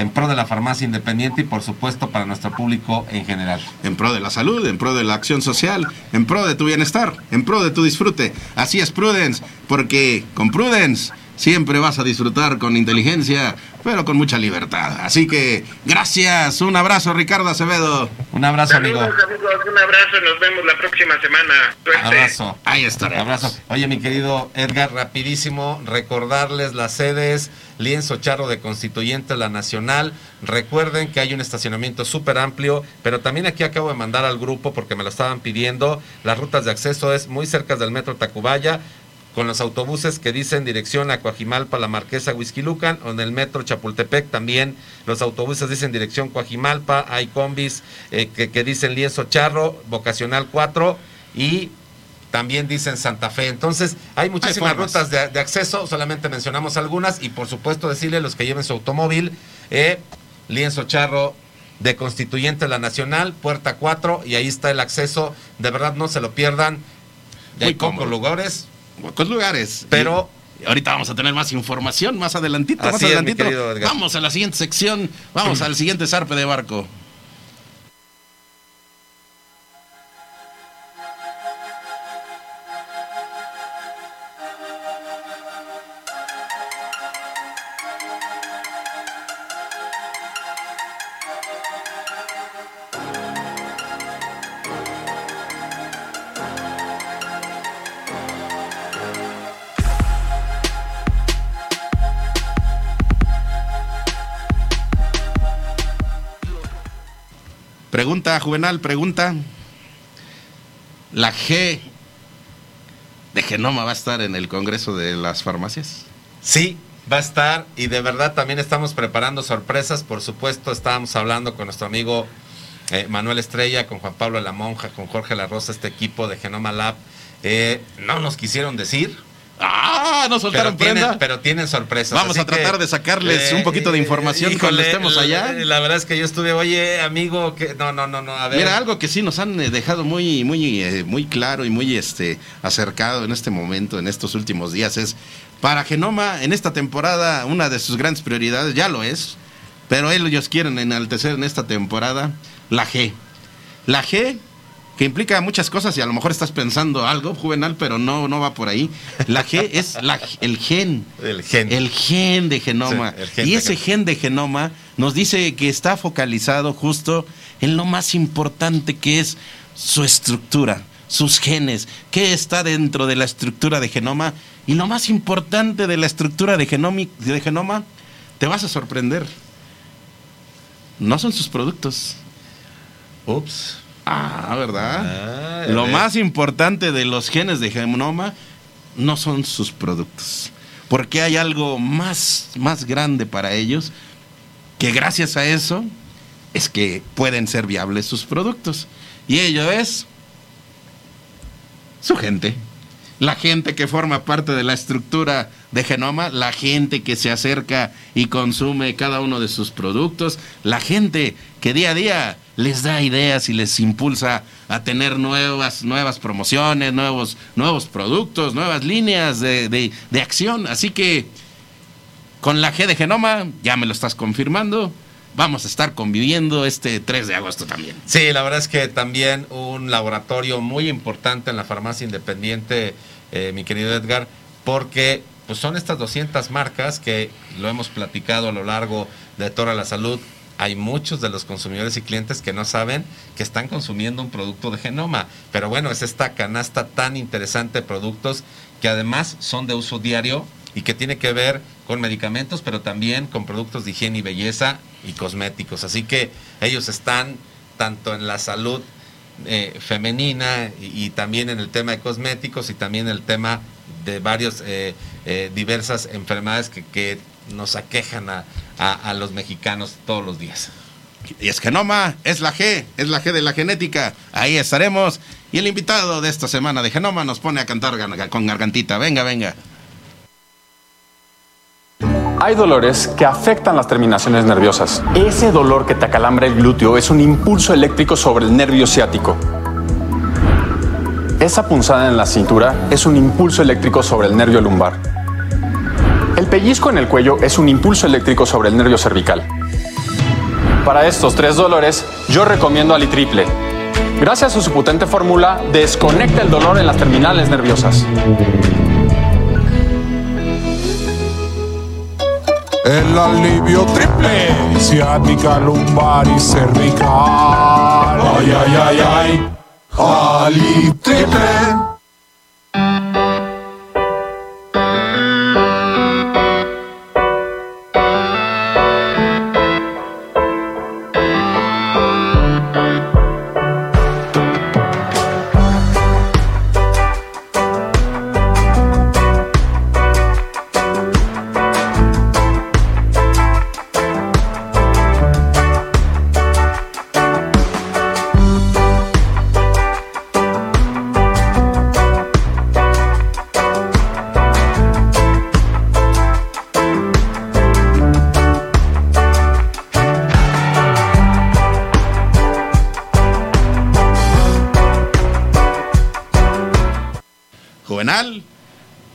en pro de la farmacia independiente y por supuesto para nuestro público en general. En pro de la salud, en pro de la acción social, en pro de tu bienestar, en pro de tu disfrute. Así es Prudence, porque con Prudence siempre vas a disfrutar con inteligencia, pero con mucha libertad. Así que gracias, un abrazo Ricardo Acevedo. Un abrazo amigo. Saludos, amigos, un abrazo, nos vemos la próxima semana. Suerte. Abrazo. Ahí estaremos. Abrazo. Oye, mi querido Edgar, rapidísimo, recordarles las sedes, Lienzo Charro de Constituyente, la Nacional. Recuerden que hay un estacionamiento súper amplio, pero también aquí acabo de mandar al grupo porque me lo estaban pidiendo. Las rutas de acceso es muy cerca del metro Tacubaya, con los autobuses que dicen dirección a Coajimalpa, La Marquesa, Huizquilucan, o en el metro Chapultepec también los autobuses dicen dirección Coajimalpa, hay combis eh, que, que dicen Lienzo Charro, Vocacional 4 y también dicen Santa Fe. Entonces, hay muchísimas formas. rutas de, de acceso, solamente mencionamos algunas y por supuesto decirle a los que lleven su automóvil, eh, Lienzo Charro de Constituyente La Nacional, puerta 4 y ahí está el acceso, de verdad no se lo pierdan. Hay pocos lugares, Pocos lugares. pero Y ahorita vamos a tener más información, más adelantito, Así más es, mi adelantito. Vamos a la siguiente sección, vamos (clears throat) al siguiente zarpe de barco. Pregunta, Juvenal, pregunta. ¿La G de Genoma va a estar en el Congreso de las Farmacias? Sí, va a estar y de verdad también estamos preparando sorpresas. Por supuesto, estábamos hablando con nuestro amigo eh, Manuel Estrella, con Juan Pablo La Monja, con Jorge La Rosa, este equipo de Genoma Lab. Eh, no nos quisieron decir, ¡Ah! ¿No pero soltaron tienen, prenda? pero tienen sorpresas. Vamos Así a tratar que, de sacarles un poquito de información cuando estemos allá. La, verdad es que yo estuve, oye, amigo, que no, no, no, no, a ver. Mira, algo que sí nos han eh, dejado muy, muy, eh, muy claro y muy este, acercado en este momento, en estos últimos días, es para Genoma, en esta temporada, una de sus grandes prioridades, ya lo es, pero ellos quieren enaltecer en esta temporada la G. La G, que implica muchas cosas y a lo mejor estás pensando algo, Juvenal, pero no, no va por ahí. La G (laughs) es la, el gen. El gen. El gen de genoma. Sí, el gen y de ese gen de genoma nos dice que está focalizado justo en lo más importante que es su estructura, sus genes, qué está dentro de la estructura de genoma. Y lo más importante de la estructura de, genomi- de genoma, te vas a sorprender. No son sus productos. Ups. Ah, ¿verdad? Ah, Lo más importante de los genes de genoma no son sus productos. Porque hay algo más, más grande para ellos que gracias a eso es que pueden ser viables sus productos. Y ello es su gente. La gente que forma parte de la estructura de genoma, la gente que se acerca y consume cada uno de sus productos, la gente que día a día les da ideas y les impulsa a tener nuevas, nuevas promociones, nuevos, nuevos productos, nuevas líneas de, de- de acción. Así que con la G de genoma, ya me lo estás confirmando, vamos a estar conviviendo este 3 de agosto también. Sí, la verdad es que también un laboratorio muy importante en la farmacia independiente, eh, mi querido Edgar, porque pues son estas 200 marcas que lo hemos platicado a lo largo de toda la salud. Hay muchos de los consumidores y clientes que no saben que están consumiendo un producto de genoma. Pero bueno, es esta canasta tan interesante de productos que además son de uso diario y que tiene que ver con medicamentos, pero también con productos de higiene y belleza y cosméticos. Así que ellos están tanto en la salud eh, femenina y, también en el tema de cosméticos y también en el tema de varias diversas enfermedades que nos aquejan a, a- a los mexicanos todos los días. Y es Genoma, es la G, es la G de la genética. Ahí estaremos. Y el invitado de esta semana de Genoma nos pone a cantar con gargantita. Venga, venga. Hay dolores que afectan las terminaciones nerviosas. Ese dolor que te acalambra el glúteo es un impulso eléctrico sobre el nervio ciático. Esa punzada en la cintura es un impulso eléctrico sobre el nervio lumbar. El pellizco en el cuello es un impulso eléctrico sobre el nervio cervical. Para estos tres dolores, yo recomiendo Alitriple. Gracias a su potente fórmula, desconecta el dolor en las terminales nerviosas. el alivio triple, ciática, lumbar y cervical. Ay, ay, ay, ay, Ali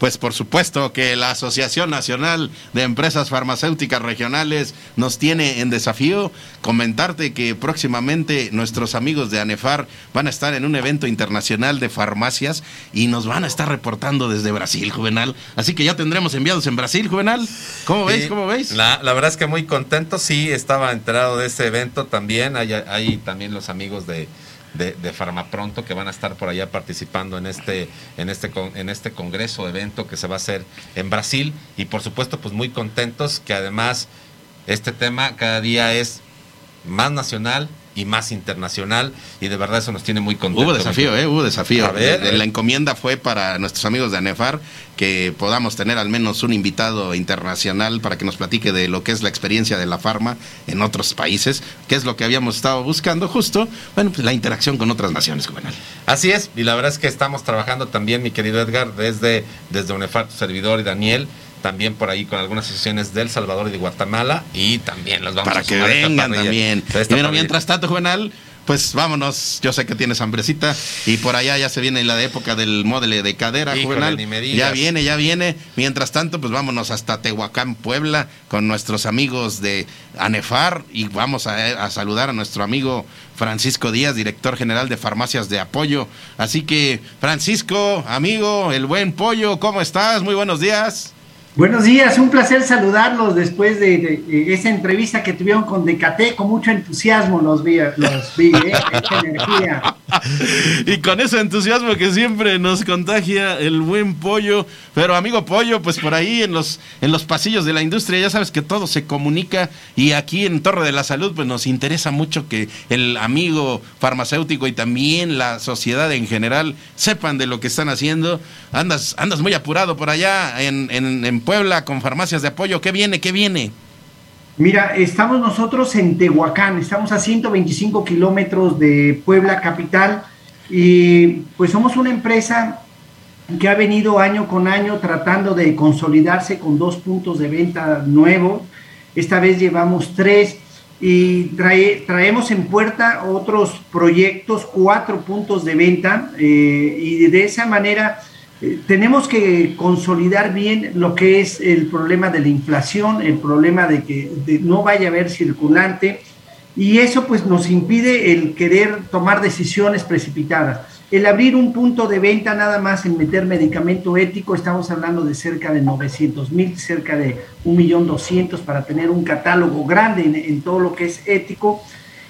Pues por supuesto que la Asociación Nacional de Empresas Farmacéuticas Regionales nos tiene en desafío. Comentarte que próximamente nuestros amigos de ANEFAR van a estar en un evento internacional de farmacias y nos van a estar reportando desde Brasil, Juvenal. Así que ya tendremos enviados en Brasil, Juvenal. ¿Cómo veis? ¿Cómo veis? La, verdad es que muy contento. Sí, estaba enterado de ese evento también. hay también los amigos de de, de Farmapronto que van a estar por allá participando en este, en este, en este congreso, evento que se va a hacer en Brasil. Y por supuesto, pues muy contentos que además este tema cada día es más nacional, y más internacional y de verdad eso nos tiene muy contentos. Hubo desafío, ¿eh? Hubo desafío. A ver, la encomienda fue para nuestros amigos de ANEFAR que podamos tener al menos un invitado internacional para que nos platique de lo que es la experiencia de la farma en otros países, que es lo que habíamos estado buscando justo, bueno, pues la interacción con otras naciones, Juvenal. Así es, y la verdad es que estamos trabajando también, mi querido Edgar, desde, desde UNEFAR, tu servidor y Daniel, también por ahí con algunas sesiones del Salvador y de Guatemala y también los vamos Para que vengan también. Y mientras tanto, Juvenal, pues vámonos. Yo sé que tienes hambrecita y por allá ya se viene la época del modelo de cadera, Juvenal. Ya viene, ya viene. Mientras tanto, pues vámonos hasta Tehuacán, Puebla, con nuestros amigos de ANEFAR y vamos a, a saludar a nuestro amigo Francisco Díaz, director general de Farmacias de Apoyo. Así que, Francisco, amigo, el buen pollo, ¿cómo estás? Muy buenos días. Buenos días, un placer saludarlos después de, esa entrevista que tuvieron con Decate, con mucho entusiasmo los vi, los vi ¿eh? energía. Y con ese entusiasmo que siempre nos contagia el buen pollo, pero amigo pollo, pues por ahí en los, en los pasillos de la industria ya sabes que todo se comunica y aquí en Torre de la Salud pues nos interesa mucho que el amigo farmacéutico y también la sociedad en general sepan de lo que están haciendo. Andas, andas muy apurado por allá en, en, en Puebla con farmacias de apoyo. ¿Qué viene? ¿Qué viene? Mira, estamos nosotros en Tehuacán, estamos a 125 kilómetros de Puebla capital y pues somos una empresa que ha venido año con año tratando de consolidarse con dos puntos de venta nuevos. Esta vez llevamos tres y traemos en puerta otros proyectos, cuatro puntos de venta eh, y de esa manera eh, tenemos que consolidar bien lo que es el problema de la inflación, el problema de que no vaya a haber circulante y eso pues nos impide el querer tomar decisiones precipitadas. El abrir un punto de venta nada más en meter medicamento ético, estamos hablando de cerca de 900 mil, cerca de 1.200.000 para tener un catálogo grande en, todo lo que es ético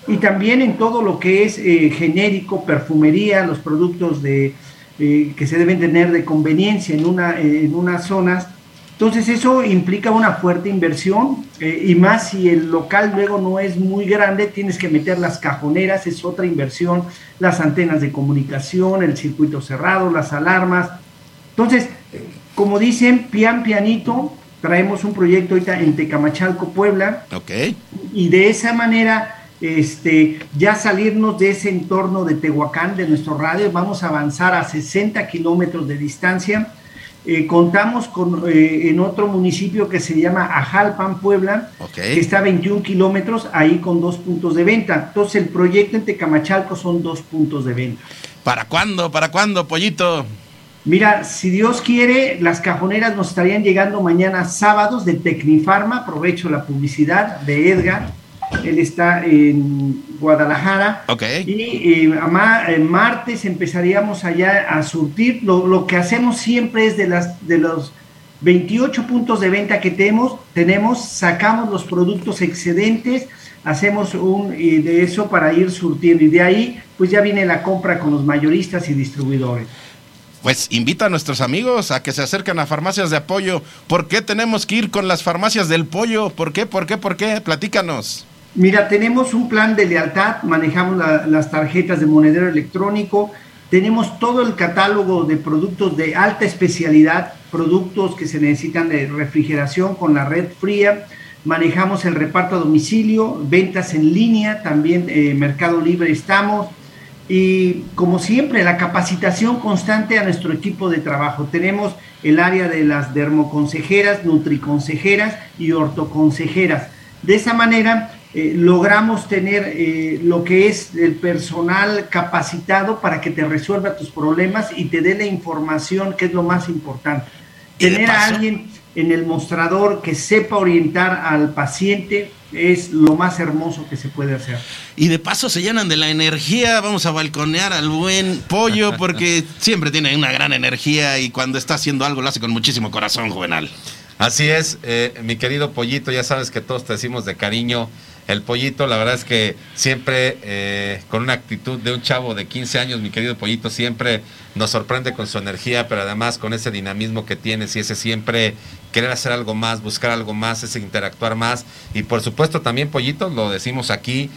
y también en todo lo que es eh, genérico, perfumería, los productos de eh, que se deben tener de conveniencia en, una, en unas zonas. Entonces eso implica una fuerte inversión eh, y más si el local luego no es muy grande, tienes que meter las cajoneras, es otra inversión, las antenas de comunicación, el circuito cerrado, las alarmas. Entonces, como dicen, pian pianito, traemos un proyecto ahorita en Tecamachalco, Puebla. Ok. Y de esa manera este, ya salirnos de ese entorno de Tehuacán, de nuestro radio, vamos a avanzar a 60 kilómetros de distancia. Eh, contamos con, eh, en otro municipio que se llama Ajalpan, Puebla, que está a 21 kilómetros, ahí con dos puntos de venta. Entonces el proyecto en Tecamachalco son dos puntos de venta. ¿Para cuándo? ¿Para cuándo, pollito? Mira, si Dios quiere, las cajoneras nos estarían llegando mañana sábados de Tecnifarma, aprovecho la publicidad de Edgar él está en Guadalajara. Ok. Y eh, a martes empezaríamos allá a surtir. Lo, que hacemos siempre es de, las, de los 28 puntos de venta que tenemos, tenemos sacamos los productos excedentes, hacemos un de eso para ir surtiendo y de ahí pues ya viene la compra con los mayoristas y distribuidores. Pues invita a nuestros amigos a que se acerquen a farmacias de apoyo. ¿Por qué tenemos que ir con las farmacias del pollo? ¿Por qué? ¿Por qué? ¿Por qué? Platícanos. Mira, tenemos un plan de lealtad, manejamos las tarjetas de monedero electrónico, tenemos todo el catálogo de productos de alta especialidad, productos que se necesitan de refrigeración con la red fría, manejamos el reparto a domicilio, ventas en línea, también eh, Mercado Libre estamos, y como siempre, la capacitación constante a nuestro equipo de trabajo. Tenemos el área de las dermoconsejeras, nutriconsejeras y ortoconsejeras. De esa manera eh, logramos tener eh, lo que es el personal capacitado para que te resuelva tus problemas y te dé la información que es lo más importante. Tener a alguien en el mostrador que sepa orientar al paciente es lo más hermoso que se puede hacer. Y de paso se llenan de la energía, vamos a balconear al buen pollo porque (laughs) siempre tiene una gran energía y cuando está haciendo algo lo hace con muchísimo corazón, Juvenal. Así es, eh, mi querido pollito, ya sabes que todos te decimos de cariño el pollito, la verdad es que siempre eh, con una actitud de un chavo de 15 años, mi querido pollito, siempre nos sorprende con su energía, pero además con ese dinamismo que tienes y ese siempre querer hacer algo más, buscar algo más, ese interactuar más. Y por supuesto también, pollito, lo decimos aquí,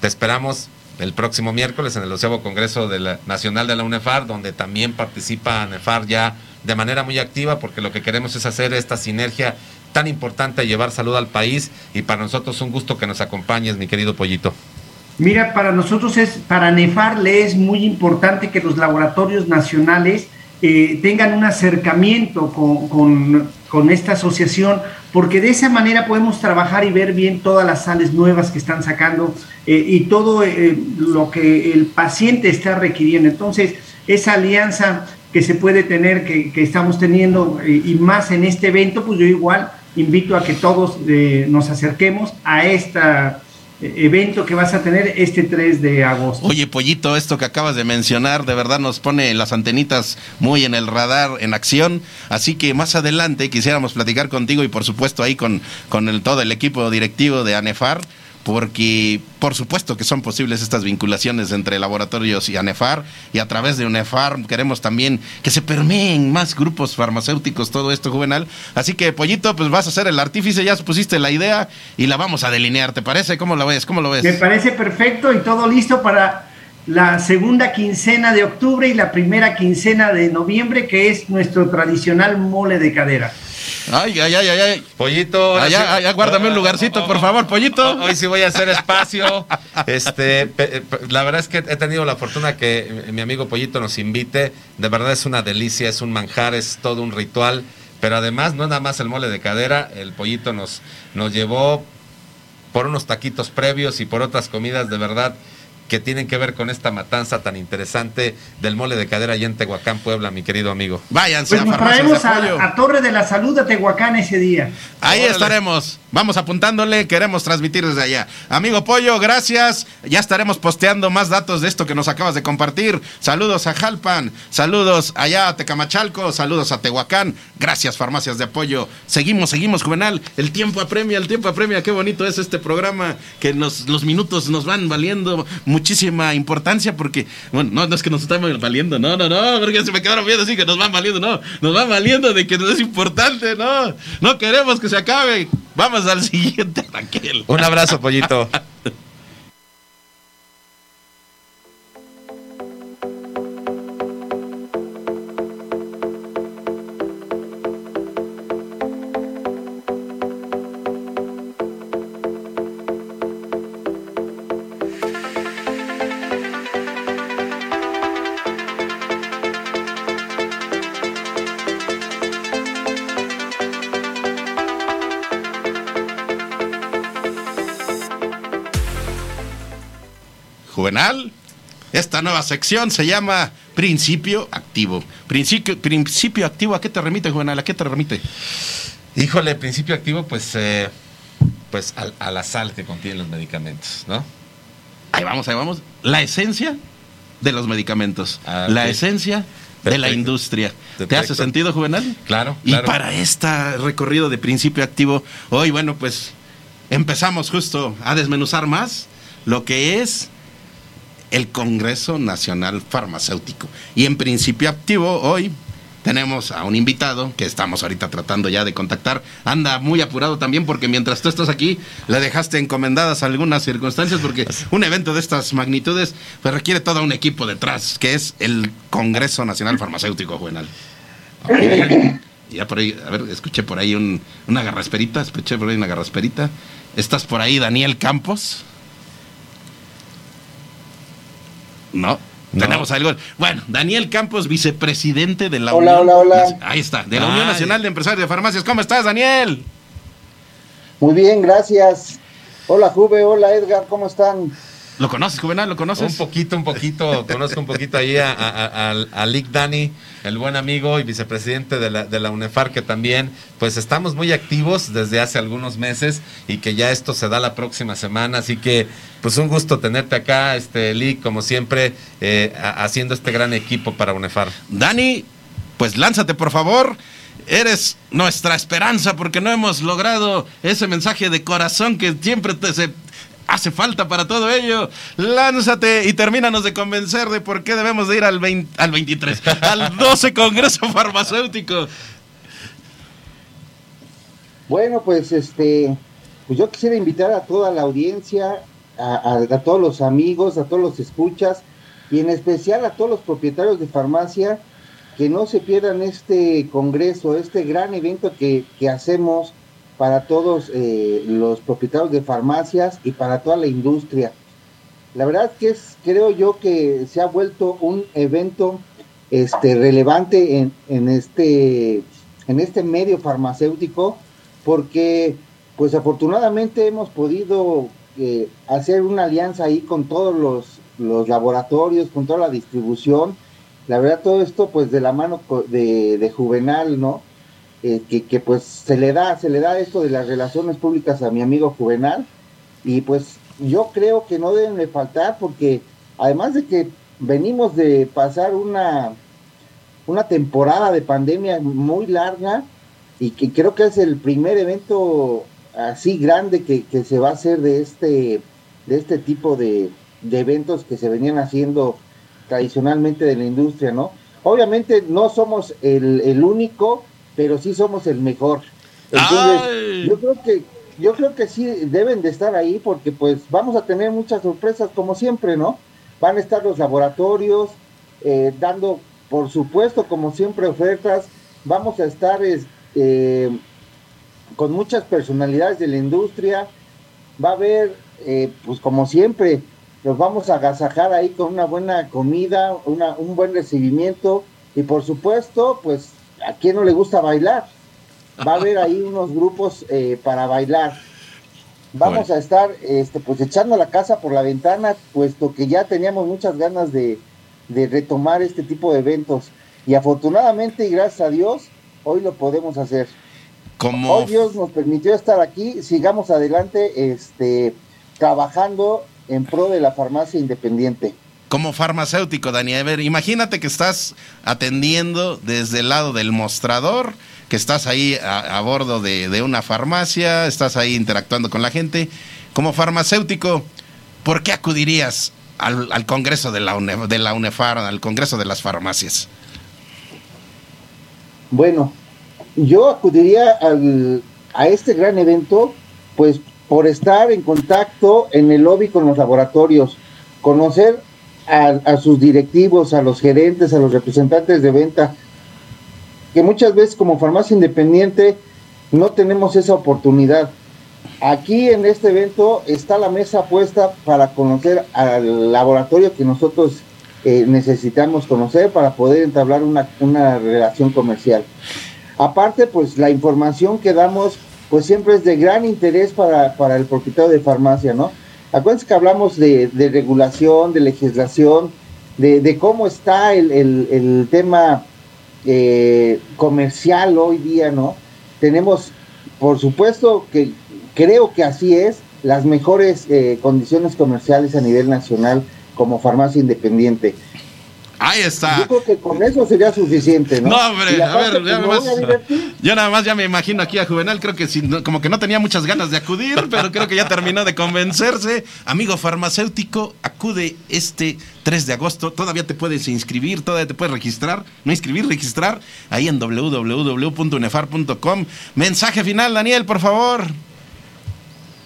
te esperamos el próximo miércoles en el onceavo Congreso de la, Nacional de la UNEFAR, donde también participa NEFAR ya de manera muy activa, porque lo que queremos es hacer esta sinergia tan importante llevar salud al país y para nosotros un gusto que nos acompañes, mi querido Pollito. Mira, para nosotros es, para NEFAR le es muy importante que los laboratorios nacionales eh, tengan un acercamiento con, con, esta asociación, porque de esa manera podemos trabajar y ver bien todas las sales nuevas que están sacando eh, y todo eh, lo que el paciente está requiriendo. Entonces, esa alianza que se puede tener, que estamos teniendo, y más en este evento, pues yo igual invito a que todos eh, nos acerquemos a este evento que vas a tener este 3 de agosto. Oye, Pollito, esto que acabas de mencionar de verdad nos pone las antenitas muy en el radar, en acción, así que más adelante quisiéramos platicar contigo y por supuesto ahí con, con todo el equipo directivo de ANEFAR porque por supuesto que son posibles estas vinculaciones entre laboratorios y ANEFAR, y a través de UNEFAR queremos también que se permeen más grupos farmacéuticos todo esto juvenal. Así que, Pollito, pues vas a ser el artífice, ya pusiste la idea y la vamos a delinear, ¿te parece? ¿Cómo ves? ¿Cómo lo ves? Me parece perfecto y todo listo para la segunda quincena de octubre y la primera quincena de noviembre, que es nuestro tradicional mole de cadera. Ay, ay, ay, ay. Pollito. Ay, ay, guárdame un lugarcito, por favor, pollito. Hoy sí voy a hacer espacio. Este, la verdad es que he tenido la fortuna que mi amigo Pollito nos invite. De verdad es una delicia, es un manjar, es todo un ritual. Pero además no es nada más el mole de cadera. El Pollito nos, nos llevó por unos taquitos previos y por otras comidas de verdad que tienen que ver con esta matanza tan interesante del mole de cadera allá en Tehuacán, Puebla, mi querido amigo. Váyanse pues a traemos a, Torre de la Salud de Tehuacán ese día. Ahí estaremos. Vamos apuntándole, queremos transmitir desde allá. Amigo Pollo, gracias. Ya estaremos posteando más datos de esto que nos acabas de compartir. Saludos a Jalpan, saludos allá a Tecamachalco, saludos a Tehuacán. Gracias, farmacias de apoyo. Seguimos, seguimos, Juvenal. El tiempo apremia, el tiempo apremia. Qué bonito es este programa, que nos, los minutos nos van valiendo muchísima importancia porque, bueno, no, no es que nos están valiendo, no, no, no, porque se me quedaron viendo así que nos van valiendo, no, nos van valiendo de que no es importante, no, no queremos que se acabe. Vamos al siguiente, (laughs) Raquel. Un abrazo, pollito. (laughs) Esta nueva sección se llama Principio Activo. Principio, principio Activo, ¿a qué te remite, Juvenal? ¿A qué te remite? Híjole, principio activo, pues, eh, pues a, la sal que contienen los medicamentos, ¿no? Ahí vamos, ahí vamos. La esencia de los medicamentos. Ah, la esencia de la industria. ¿Te hace sentido, Juvenal? Claro, Y para este recorrido de principio activo, hoy, bueno, pues empezamos justo a desmenuzar más lo que es el Congreso Nacional Farmacéutico. Y en principio activo, hoy tenemos a un invitado que estamos ahorita tratando ya de contactar. Anda muy apurado también porque mientras tú estás aquí le dejaste encomendadas algunas circunstancias porque (laughs) un evento de estas magnitudes pues requiere todo un equipo detrás, que es el Congreso Nacional Farmacéutico Juvenal. Ya por ahí, a ver, escuché por ahí una garrasperita, escuché por ahí una garrasperita. ¿Estás por ahí, Daniel Campos? No. Tenemos algo. Bueno, Daniel Campos, vicepresidente de la Unión. Hola, hola. Ahí está, de la Unión Nacional de Empresarios de Farmacias. ¿Cómo estás, Daniel? Muy bien, gracias. Hola, Juve. Hola, Edgar. ¿Cómo están? ¿Lo conoces, Juvenal? ¿Lo conoces? Un poquito, un poquito. (laughs) Conozco un poquito ahí a, a, Lick Dani, el buen amigo y vicepresidente de la, de la UNEFAR, que también, pues estamos muy activos desde hace algunos meses y que ya esto se da la próxima semana. Así que, pues un gusto tenerte acá, este Lick, como siempre, eh, haciendo este gran equipo para UNEFAR. Dani, pues lánzate, por favor eres nuestra esperanza porque no hemos logrado ese mensaje de corazón que siempre te, se, hace falta para todo ello. Lánzate y termínanos de convencer de por qué debemos de ir al, al 23, (laughs) al 12 Congreso Farmacéutico. Bueno, pues este, pues yo quisiera invitar a toda la audiencia, a, a, todos los amigos, a todos los escuchas y en especial a todos los propietarios de farmacia que no se pierdan este congreso, este gran evento que, que hacemos para todos eh, los propietarios de farmacias y para toda la industria. La verdad que es, creo yo que se ha vuelto un evento este, relevante en, en, este, en este medio farmacéutico porque pues afortunadamente hemos podido eh, hacer una alianza ahí con todos los, los, laboratorios, con toda la distribución. La verdad todo esto pues de la mano de, de Juvenal, ¿no? Eh, que, pues se le da, se le da esto de las relaciones públicas a mi amigo Juvenal, y pues yo creo que no deben de faltar, porque además de que venimos de pasar una, una temporada de pandemia muy larga, y que creo que es el primer evento así grande que, se va a hacer de este, de este tipo de, de eventos que se venían haciendo tradicionalmente de la industria, ¿no? Obviamente no somos el, el único, pero sí somos el mejor. Entonces, yo creo que yo creo que sí deben de estar ahí porque pues vamos a tener muchas sorpresas como siempre, ¿no? Van a estar los laboratorios eh, dando, por supuesto, como siempre, ofertas. Vamos a estar eh, con muchas personalidades de la industria. Va a haber, eh, pues como siempre, los vamos a agasajar ahí con una buena comida, una, un buen recibimiento y por supuesto, pues ¿a quién no le gusta bailar? Va a haber ahí unos grupos eh, para bailar. Vamos a estar este, pues echando la casa por la ventana, puesto que ya teníamos muchas ganas de, retomar este tipo de eventos. Y afortunadamente y gracias a Dios, hoy lo podemos hacer. Como... Hoy Dios nos permitió estar aquí, sigamos adelante este, trabajando en pro de la farmacia independiente como farmacéutico, Dani. A ver, imagínate que estás atendiendo desde el lado del mostrador, que estás ahí a, bordo de, una farmacia, estás ahí interactuando con la gente. Como farmacéutico, ¿por qué acudirías al, Congreso de la, de la UNEFAR, al Congreso de las Farmacias? Bueno, yo acudiría a este gran evento, pues por estar en contacto en el lobby con los laboratorios, conocer a, sus directivos, a los gerentes, a los representantes de venta, que muchas veces como farmacia independiente no tenemos esa oportunidad. Aquí en este evento está la mesa puesta para conocer al laboratorio que nosotros eh, necesitamos conocer para poder entablar una, una relación comercial. Aparte, pues la información que damos, pues siempre es de gran interés para, para el propietario de farmacia, ¿no? Acuérdense que hablamos de, regulación, de legislación, de, cómo está el, tema eh, comercial hoy día, ¿no? Tenemos, por supuesto, que creo que así es, las mejores eh, condiciones comerciales a nivel nacional como farmacia independiente. Ahí está. Yo creo que con eso sería suficiente, ¿no? No, hombre, a ver, ya me más, yo nada más ya me imagino aquí a Juvenal, creo que como que no tenía muchas ganas de acudir, pero creo que ya terminó de convencerse. Amigo farmacéutico, acude este 3 de agosto, todavía te puedes inscribir, todavía te puedes registrar, no inscribir, registrar, ahí en www.unefar.com. Mensaje final, Daniel, por favor.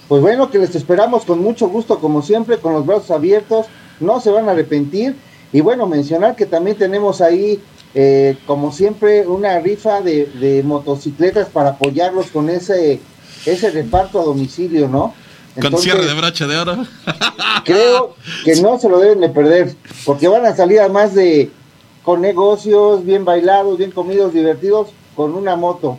Pues bueno, que les esperamos con mucho gusto, como siempre, con los brazos abiertos, no se van a arrepentir. Y bueno, mencionar que también tenemos ahí, eh, como siempre, una rifa de, de motocicletas para apoyarlos con ese, ese reparto a domicilio, ¿no? Con Entonces, cierre de broche de oro. Creo que no se lo deben de perder, porque van a salir además de con negocios bien bailados, bien comidos, divertidos, con una moto.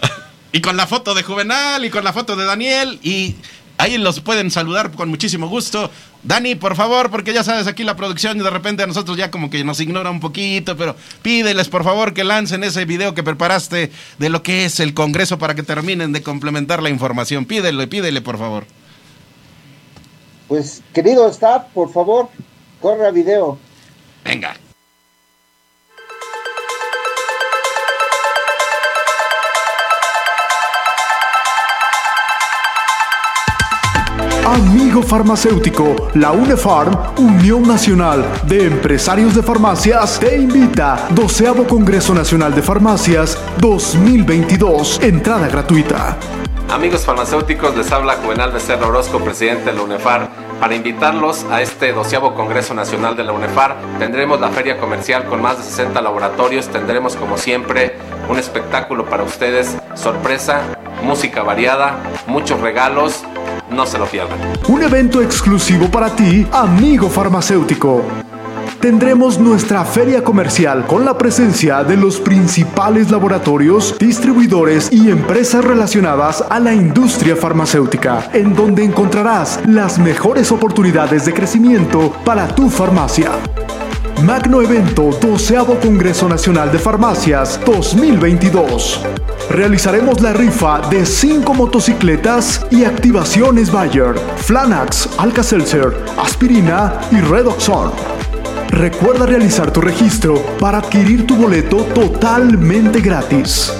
(laughs) Y con la foto de Juvenal y con la foto de Daniel y ahí los pueden saludar con muchísimo gusto. Dani, por favor, porque ya sabes, aquí la producción y de repente a nosotros ya como que nos ignora un poquito, pero pídeles por favor que lancen ese video que preparaste de lo que es el Congreso para que terminen de complementar la información. Pídele, pídele, por favor. Pues, querido staff, por favor, corra video. Venga. Amigo farmacéutico, la UNEFARM, Unión Nacional de Empresarios de Farmacias, te invita. Doceavo Congreso Nacional de Farmacias 2022. Entrada gratuita. Amigos farmacéuticos, les habla Juvenal Becerra Orozco, presidente de la UNEFAR. Para invitarlos a este doceavo Congreso Nacional de la UNEFAR, tendremos la feria comercial con más de 60 laboratorios, tendremos como siempre un espectáculo para ustedes, sorpresa, música variada, muchos regalos, no se lo pierdan. Un evento exclusivo para ti, amigo farmacéutico. Tendremos nuestra feria comercial con la presencia de los principales laboratorios, distribuidores y empresas relacionadas a la industria farmacéutica, en donde encontrarás las mejores oportunidades de crecimiento para tu farmacia. Magno Evento 12 Congreso Nacional de Farmacias 2022. Realizaremos la rifa de 5 motocicletas y activaciones Bayer, Flanax, Alka-Seltzer, Aspirina y Redoxon. Recuerda realizar tu registro para adquirir tu boleto totalmente gratis.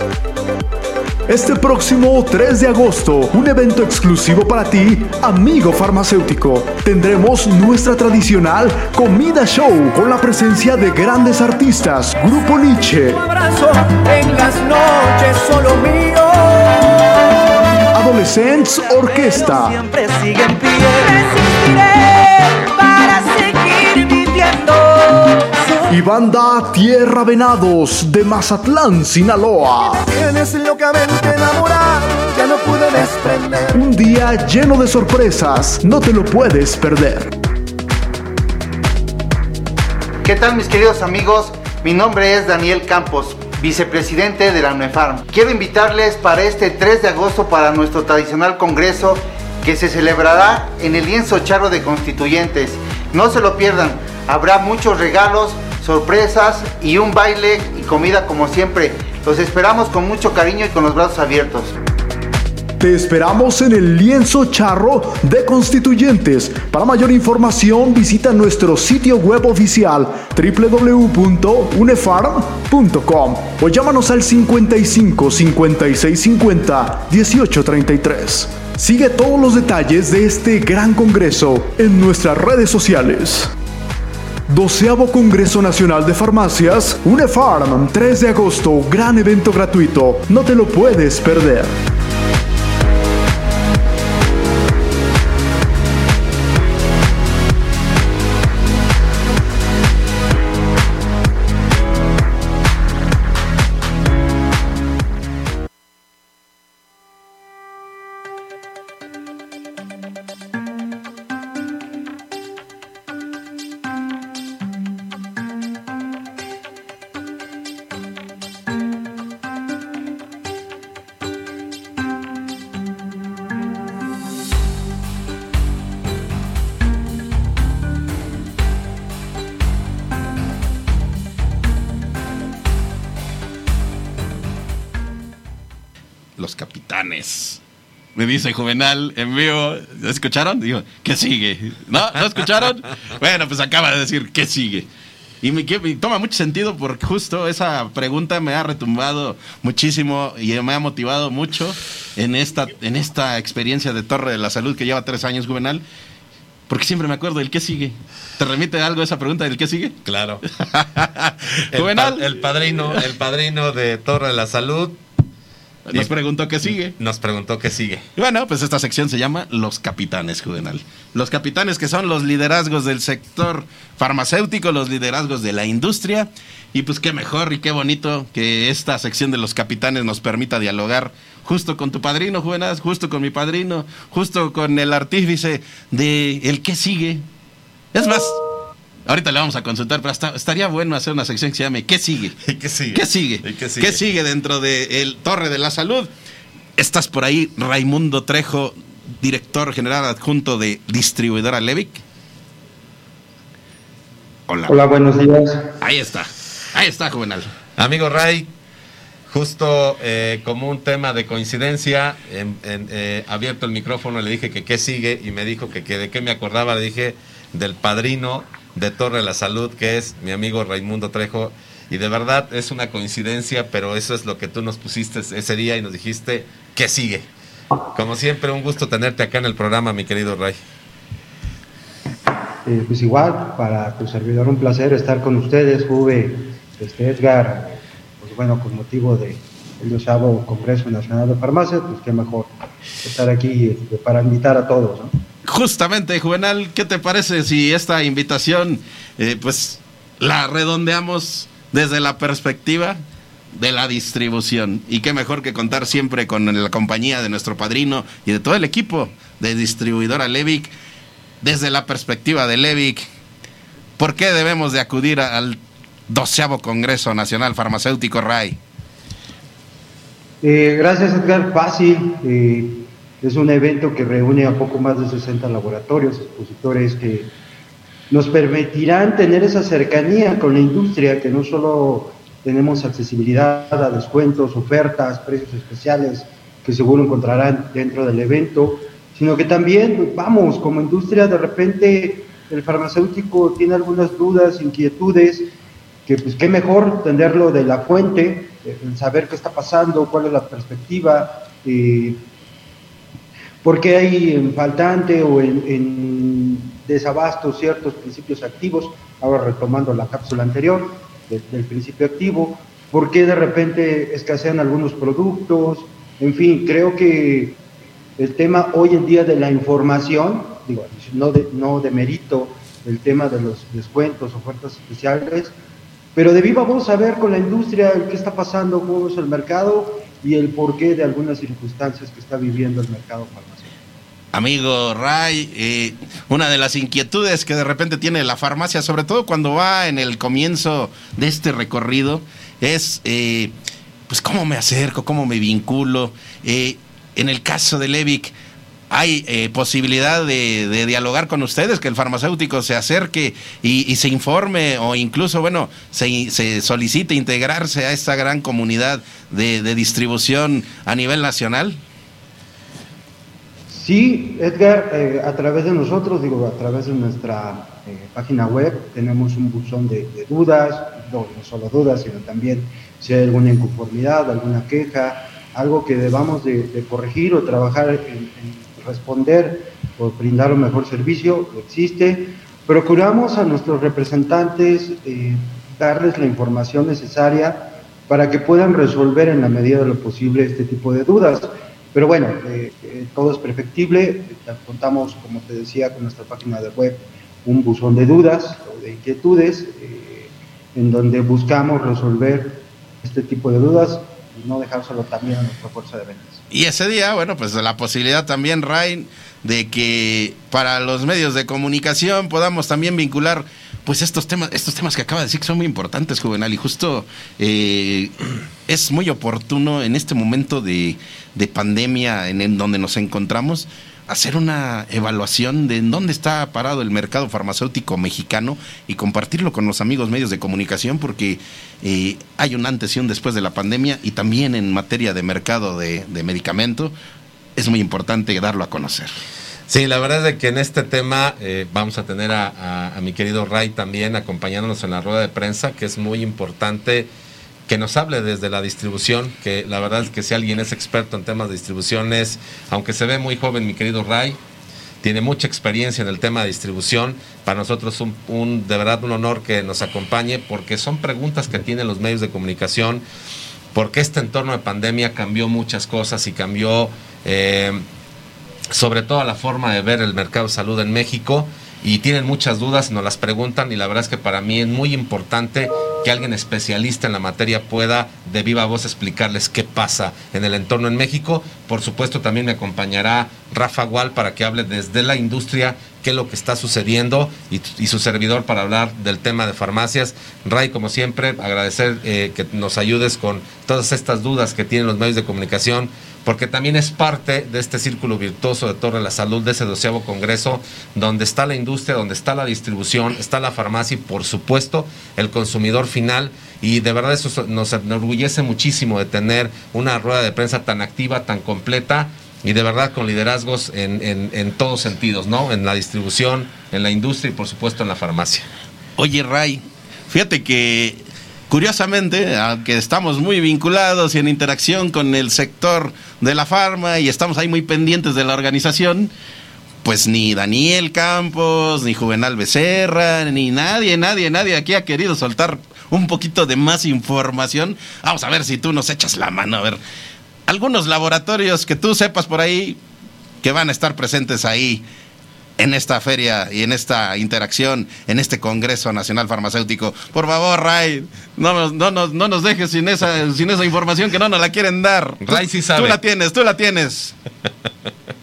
Este próximo 3 de agosto, un evento exclusivo para ti, amigo farmacéutico. Tendremos nuestra tradicional comida show con la presencia de grandes artistas, Grupo Nietzsche, abrazo en las noches solo mío. Adolescents Orquesta, Siempre sigue en pie. Resistiré para seguir viviendo. Y banda Tierra Venados de Mazatlán, Sinaloa. Tienes locamente enamorado, ya no pude desprender. Un día lleno de sorpresas, no te lo puedes perder. ¿Qué tal mis queridos amigos? Mi nombre es Daniel Campos, vicepresidente de la UNEFARM. Quiero invitarles para este 3 de agosto para nuestro tradicional congreso que se celebrará en el lienzo charro de constituyentes. No se lo pierdan, habrá muchos regalos, sorpresas y un baile y comida como siempre. Los esperamos con mucho cariño y con los brazos abiertos. Te esperamos en el lienzo charro de constituyentes. Para mayor información visita nuestro sitio web oficial www.unefarm.com o llámanos al 55 56 50 18 33. Sigue todos los detalles de este gran congreso en nuestras redes sociales. Doceavo Congreso Nacional de Farmacias, UNEFARM, 3 de agosto, gran evento gratuito, no te lo puedes perder. Me dice Juvenal en vivo. ¿Escucharon? Digo, ¿qué sigue? ¿No? ¿No escucharon? Bueno, pues acaba de decir, ¿qué sigue? y me, toma mucho sentido porque justo esa pregunta me ha retumbado muchísimo y me ha motivado mucho en esta, en esta experiencia de Torre de la Salud que lleva tres años, Juvenal. Porque siempre me acuerdo del qué sigue. ¿Te remite algo esa pregunta del qué sigue? Claro. (laughs) el, el, padrino, el padrino de Torre de la Salud nos preguntó qué sigue. Nos preguntó qué sigue. bueno, pues esta sección se llama Los Capitanes, Juvenal. Los capitanes que son los liderazgos del sector farmacéutico, los liderazgos de la industria. Y pues qué mejor y qué bonito que esta sección de los capitanes nos permita dialogar justo con tu padrino, Juvenal, justo con mi padrino, justo con el artífice de el qué sigue. Es más, Ahorita le vamos a consultar, pero estaría bueno hacer una sección que se llame ¿Qué sigue? (laughs) ¿Qué sigue? ¿Qué sigue? ¿Qué sigue? ¿Qué sigue dentro del Torre de la Salud? Estás por ahí, Raimundo Trejo, director general adjunto de Distribuidora Levic. Hola. Hola, buenos días. Ahí está, ahí está, Juvenal. Amigo Ray, justo eh, como un tema de coincidencia, en, eh, abierto el micrófono, le dije que qué sigue y me dijo que, que de qué me acordaba, le dije del padrino de Torre la Salud, que es mi amigo Raimundo Trejo. Y de verdad es una coincidencia, pero eso es lo que tú nos pusiste ese día y nos dijiste que sigue. Como siempre, un gusto tenerte acá en el programa, mi querido Ray. Eh, pues igual, para tu servidor un placer estar con ustedes, Juve, este Edgar, pues bueno, con motivo de el Congreso Nacional de Farmacia, pues qué mejor estar aquí este, para invitar a todos, ¿no? Justamente, Juvenal, ¿qué te parece si esta invitación, eh, pues, la redondeamos desde la perspectiva de la distribución? Y qué mejor que contar siempre con la compañía de nuestro padrino y de todo el equipo de distribuidora Levic, desde la perspectiva de Levic, ¿por qué debemos de acudir al doceavo Congreso Nacional Farmacéutico RAI? Eh, gracias, Edgar. Fácil. Eh, es un evento que reúne a poco más de 60 laboratorios, expositores que nos permitirán tener esa cercanía con la industria, que no solo tenemos accesibilidad a descuentos, ofertas, precios especiales que seguro encontrarán dentro del evento, sino que también, vamos, como industria, de repente el farmacéutico tiene algunas dudas, inquietudes, que pues qué mejor tenerlo de la fuente, eh, saber qué está pasando, cuál es la perspectiva, eh, ¿Por qué hay en faltante o en, desabasto ciertos principios activos? Ahora retomando la cápsula anterior del principio activo. ¿Por qué de repente escasean algunos productos? En fin, creo que el tema hoy en día de la información, digo, no de, no de mérito el tema de los descuentos, ofertas especiales, pero de viva voz saber con la industria qué está pasando, cómo es el mercado y el porqué de algunas circunstancias que está viviendo el mercado farmacéutico amigo Ray, eh, una de las inquietudes que de repente tiene la farmacia, sobre todo cuando va en el comienzo de este recorrido, es eh, pues cómo me acerco, cómo me vinculo. Eh, en el caso de Levic, hay posibilidad de, dialogar con ustedes, que el farmacéutico se acerque y, se informe o incluso, bueno, se, solicite integrarse a esta gran comunidad de distribución a nivel nacional. Sí, Edgar, eh, a través de nosotros, digo, a través de nuestra eh, página web, tenemos un buzón de, dudas, no, solo dudas, sino también si hay alguna inconformidad, alguna queja, algo que debamos de, corregir o trabajar en, responder o brindar un mejor servicio, existe. Procuramos a nuestros representantes eh, darles la información necesaria para que puedan resolver en la medida de lo posible este tipo de dudas. Pero bueno, eh, eh, todo es perfectible. Contamos, como te decía, con nuestra página de web un buzón de dudas o de inquietudes eh, en donde buscamos resolver este tipo de dudas y no dejárselo también a nuestra fuerza de ventas. Y ese día, bueno, pues la posibilidad también, Rain, de que para los medios de comunicación podamos también vincular pues estos temas, estos temas que acaba de decir que son muy importantes, Juvenal, y justo eh, es muy oportuno en este momento de, pandemia en, donde nos encontramos hacer una evaluación de en dónde está parado el mercado farmacéutico mexicano y compartirlo con los amigos medios de comunicación porque eh, hay un antes y un después de la pandemia y también en materia de mercado de, de medicamento es muy importante darlo a conocer. Sí, la verdad es de que en este tema eh, vamos a tener a, mi querido Ray también acompañándonos en la rueda de prensa, que es muy importante que nos hable desde la distribución, que la verdad es que si alguien es experto en temas de distribuciones, aunque se ve muy joven mi querido Ray, tiene mucha experiencia en el tema de distribución. Para nosotros un, un de verdad un honor que nos acompañe porque son preguntas que tienen los medios de comunicación, porque este entorno de pandemia cambió muchas cosas y cambió... Eh, sobre todo la forma de ver el mercado de salud en México y tienen muchas dudas, nos las preguntan y la verdad es que para mí es muy importante que alguien especialista en la materia pueda de viva voz explicarles qué pasa en el entorno en México. Por supuesto también me acompañará Rafa Gual para que hable desde la industria qué es lo que está sucediendo y, su servidor para hablar del tema de farmacias. Ray, como siempre, agradecer eh, que nos ayudes con todas estas dudas que tienen los medios de comunicación porque también es parte de este círculo virtuoso de Torre de la Salud, de ese doceavo congreso, donde está la industria, donde está la distribución, está la farmacia y por supuesto el consumidor final. Y de verdad eso nos enorgullece muchísimo de tener una rueda de prensa tan activa, tan completa y de verdad con liderazgos en, en todos sentidos, ¿no? En la distribución, en la industria y por supuesto en la farmacia. Oye, Ray, fíjate que Curiosamente, aunque estamos muy vinculados y en interacción con el sector de la farma y estamos ahí muy pendientes de la organización, pues ni Daniel Campos, ni Juvenal Becerra, ni nadie, nadie, nadie aquí ha querido soltar un poquito de más información. Vamos a ver si tú nos echas la mano. A ver, algunos laboratorios que tú sepas por ahí que van a estar presentes ahí en esta feria y en esta interacción, en este Congreso Nacional Farmacéutico. Por favor, Ray, no nos, no, no nos dejes sin esa, sin esa información que no nos la quieren dar. Ray sí sabe. Tú la tienes, tú la tienes.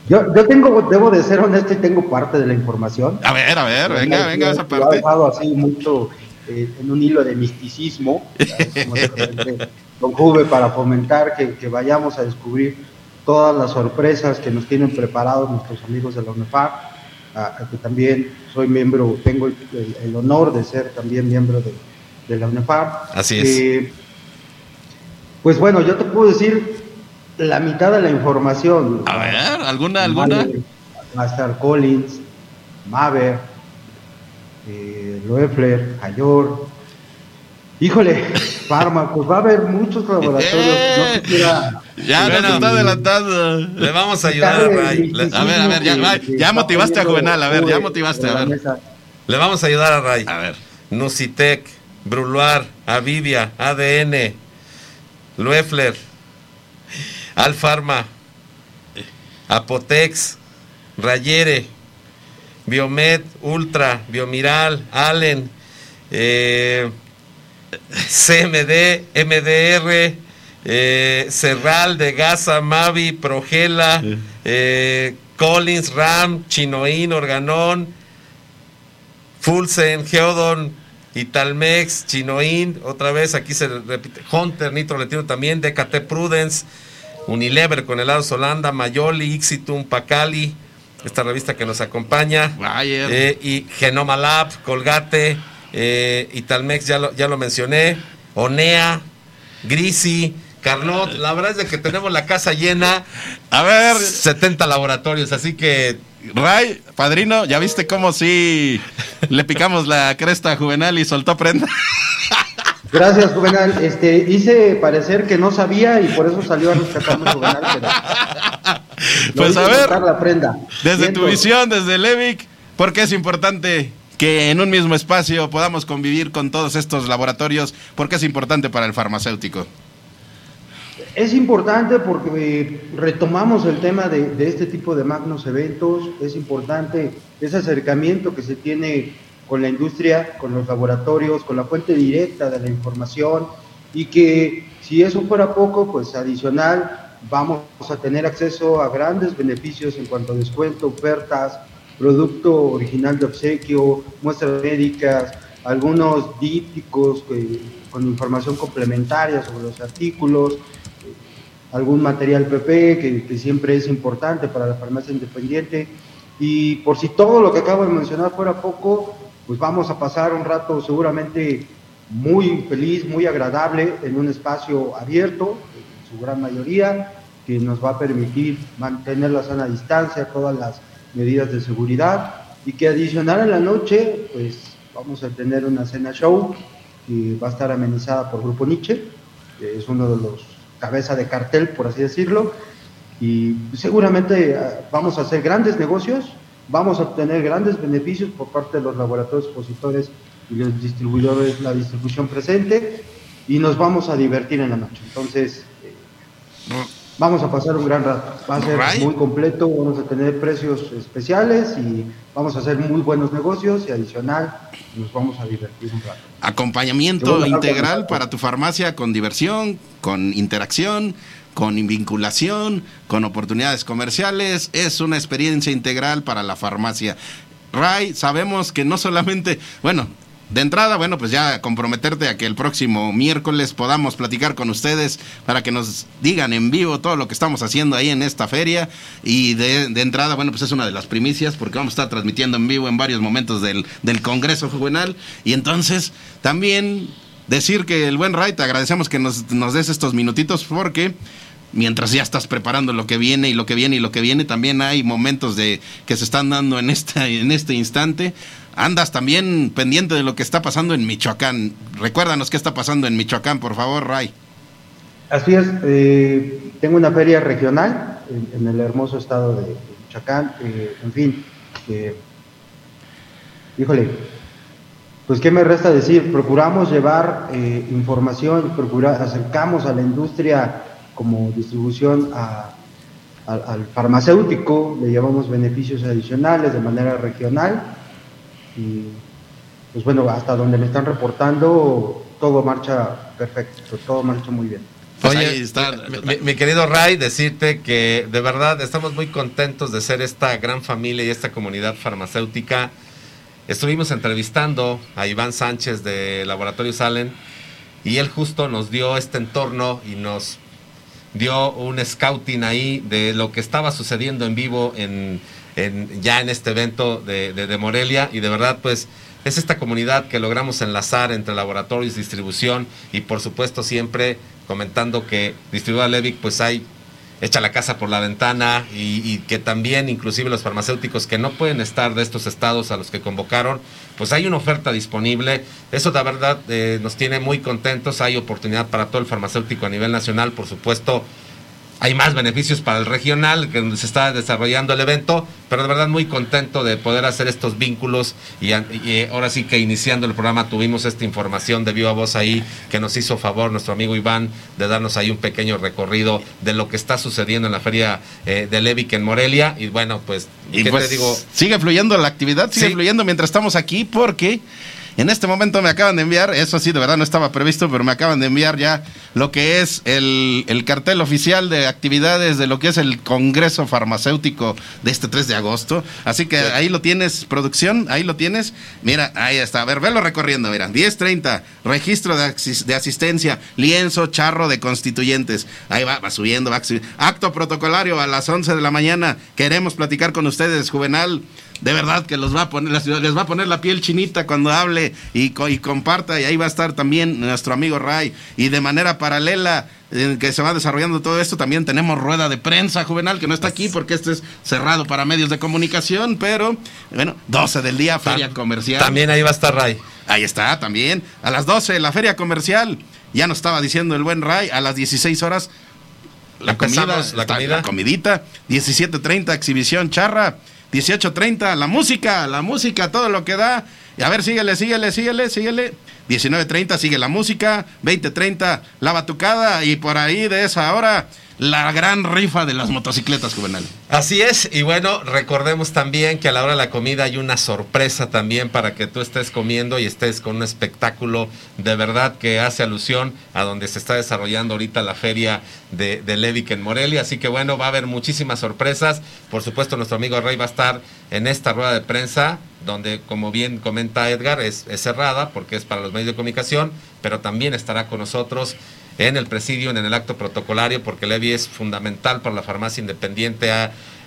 Yo, yo tengo, debo de ser honesto y tengo parte de la información. A ver, a ver, venga, venga, esa parte. Lo ha dejado así mucho eh, en un hilo de misticismo, con Juve, para fomentar que, que vayamos a descubrir todas las sorpresas que nos tienen preparados nuestros amigos de la UNEFAR a, que también soy miembro, tengo el, honor de ser también miembro de, la UNEFAR. Así es. Eh, pues bueno, yo te puedo decir la mitad de la información. A ver, ¿alguna? alguna? Master Collins, Maver, eh, Loeffler, Hayor, Híjole, (laughs) fármacos, va a haber muchos laboratorios. No ya no está adelantando. Le vamos a ayudar a Ray. a ver, a ver, ya, ya motivaste a Juvenal, a ver, ya motivaste, a ver. Le vamos a ayudar a Ray. A ver. Nucitec, Bruluar, Avivia, ADN, Loeffler, Alfarma, Apotex, Rayere, Biomed, Ultra, Biomiral, Allen, eh, CMD, MDR, eh, Cerral de Gaza, Mavi, Progela, eh, Collins, Ram, Chinoín, Organón, Fulsen, Geodon, Italmex, Chinoín, otra vez aquí se repite, Hunter, Nitro Latino también, DKT Prudence, Unilever con helados Holanda, Mayoli, Ixitum, Pacali, esta revista que nos acompaña, eh, y Genoma Lab, Colgate, eh, Italmex ya lo, ya lo mencioné, Onea, Grisi, Carlot, la verdad es de que tenemos la casa llena. A ver. 70 laboratorios, así que. Ray, padrino, ¿ya viste cómo si le picamos la cresta a Juvenal y soltó prenda? Gracias, Juvenal. Este, hice parecer que no sabía y por eso salió a rescatarme Juvenal. (laughs) pues a ver, la prenda. desde tu visión, desde Levic, ¿por qué es importante que en un mismo espacio podamos convivir con todos estos laboratorios, porque es importante para el farmacéutico. Es importante porque retomamos el tema de, este tipo de magnos eventos, es importante ese acercamiento que se tiene con la industria, con los laboratorios, con la fuente directa de la información y que si eso fuera poco, pues adicional vamos a tener acceso a grandes beneficios en cuanto a descuento, ofertas, producto original de obsequio, muestras médicas, algunos dípticos con información complementaria sobre los artículos, algún material PP que, siempre es importante para la farmacia independiente. Y por si todo lo que acabo de mencionar fuera poco, pues vamos a pasar un rato seguramente muy feliz, muy agradable en un espacio abierto, en su gran mayoría, que nos va a permitir mantener la sana distancia, todas las medidas de seguridad y que adicional en la noche, pues vamos a tener una cena show que va a estar amenizada por Grupo Nietzsche, que es uno de los cabeza de cartel, por así decirlo, y seguramente ah, vamos a hacer grandes negocios, vamos a obtener grandes beneficios por parte de los laboratorios expositores y los distribuidores, la distribución presente, y nos vamos a divertir en la noche. Entonces, eh, vamos a pasar un gran rato. Va a ser muy completo, vamos a tener precios especiales y vamos a hacer muy buenos negocios y adicional nos vamos a divertir un rato. Acompañamiento integral para tu farmacia con diversión, con interacción, con vinculación, con oportunidades comerciales. Es una experiencia integral para la farmacia. Ray, sabemos que no solamente, bueno, de entrada, bueno, pues ya comprometerte a que el próximo miércoles podamos platicar con ustedes para que nos digan en vivo todo lo que estamos haciendo ahí en esta feria. Y de, entrada, bueno, pues es una de las primicias porque vamos a estar transmitiendo en vivo en varios momentos del, del Congreso Juvenal. Y entonces también decir que el buen Ray, te agradecemos que nos, nos des estos minutitos porque mientras ya estás preparando lo que viene y lo que viene y lo que viene, también hay momentos de que se están dando en esta en este instante andas también pendiente de lo que está pasando en Michoacán. Recuérdanos qué está pasando en Michoacán, por favor, Ray. Así es, eh, tengo una feria regional en, el hermoso estado de, Michoacán, eh, en fin, híjole, pues qué me resta decir, procuramos llevar eh, información, procurar, acercamos a la industria como distribución al farmacéutico, le llevamos beneficios adicionales de manera regional y pues bueno, hasta donde me están reportando, todo marcha perfecto, todo marcha muy bien. Pues Oye, mi, querido Ray, decirte que de verdad estamos muy contentos de ser esta gran familia y esta comunidad farmacéutica. Estuvimos entrevistando a Iván Sánchez de Laboratorio Salen y él justo nos dio este entorno y nos dio un scouting ahí de lo que estaba sucediendo en vivo en, ya en este evento de, Morelia y de verdad pues es esta comunidad que logramos enlazar entre laboratorios, distribución y por supuesto siempre comentando que distribuidora Levic pues hay echa la casa por la ventana y, que también inclusive los farmacéuticos que no pueden estar de estos estados a los que convocaron, pues hay una oferta disponible. Eso de verdad eh, nos tiene muy contentos. Hay oportunidad para todo el farmacéutico a nivel nacional, por supuesto hay más beneficios para el regional, que se está desarrollando el evento, pero de verdad muy contento de poder hacer estos vínculos y, ahora sí que iniciando el programa tuvimos esta información de viva voz ahí que nos hizo favor nuestro amigo Iván de darnos ahí un pequeño recorrido de lo que está sucediendo en la feria eh, de en Morelia y bueno, pues, ¿qué pues, te digo? Sigue fluyendo la actividad, sigue fluyendo mientras estamos aquí porque... En este momento me acaban de enviar, eso sí, de verdad no estaba previsto, pero me acaban de enviar ya lo que es el, cartel oficial de actividades de lo que es el Congreso Farmacéutico de este 3 de agosto. Así que ahí lo tienes, producción, ahí lo tienes. Mira, ahí está. A ver, velo recorriendo, mira. 10.30, registro de, de, asistencia, lienzo, charro de constituyentes. Ahí va, va subiendo, va subiendo. Acto protocolario a las 11 de la mañana. Queremos platicar con ustedes, Juvenal de verdad que los va a poner, les va a poner la piel chinita cuando hable y, y comparta. Y ahí va a estar también nuestro amigo Ray. Y de manera paralela en que se va desarrollando todo esto, también tenemos rueda de prensa juvenal, que no está aquí porque este es cerrado para medios de comunicación, pero bueno, 12 del día, feria comercial. También ahí va a estar Ray. Ahí está, también. A las 12, la feria comercial. Ya nos estaba diciendo el buen Ray, a las 16 horas la comida, la, comida. la comidita, 17.30 exhibición charra, 18.30, la música, la música, todo lo que da. Y a ver, síguele, síguele, síguele, síguele. 19.30 sigue la música, 20.30 la batucada y por ahí de esa hora la gran rifa de las motocicletas, Juvenal. Así es, y bueno, recordemos también que a la hora de la comida hay una sorpresa también para que tú estés comiendo y estés con un espectáculo de verdad que hace alusión a donde se está desarrollando ahorita la feria de, de en Morelia. Así que bueno, va a haber muchísimas sorpresas. Por supuesto, nuestro amigo Rey va a estar en esta rueda de prensa, donde, como bien comenta Edgar, es cerrada porque es para los medios de comunicación, pero también estará con nosotros en el presidio, en el acto protocolario, porque Levi es fundamental para la farmacia independiente.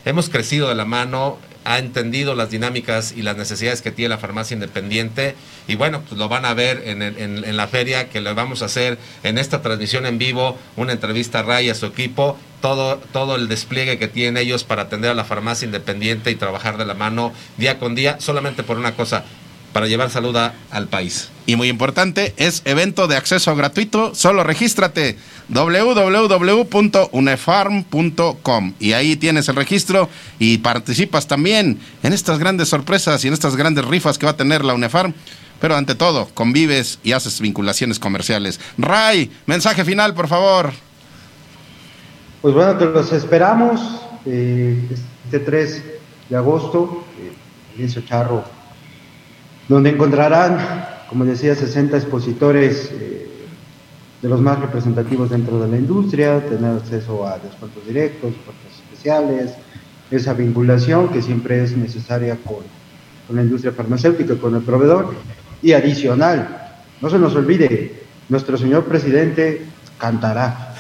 hemos crecido de la mano, ha entendido las dinámicas y las necesidades que tiene la farmacia independiente y bueno, pues lo van a ver en, la feria que le vamos a hacer en esta transmisión en vivo, una entrevista a Ray a su equipo todo el despliegue que tienen ellos para atender a la farmacia independiente y trabajar de la mano día con día, solamente por una cosa, para llevar salud al país. Y muy importante, es evento de acceso gratuito, solo regístrate www.unefarm.com y ahí tienes el registro y participas también en estas grandes sorpresas y en estas grandes rifas que va a tener la UNEFARM. Pero ante todo, convives y haces vinculaciones comerciales. Ray, mensaje final, por favor. Pues bueno, que los esperamos eh, este 3 de agosto, eh, Charro donde encontrarán, como decía, 60 expositores eh, de los más representativos dentro de la industria, tener acceso a descuentos directos, puertas especiales, esa vinculación que siempre es necesaria con, con la industria farmacéutica, con el proveedor, y adicional, no se nos olvide, nuestro señor presidente cantará.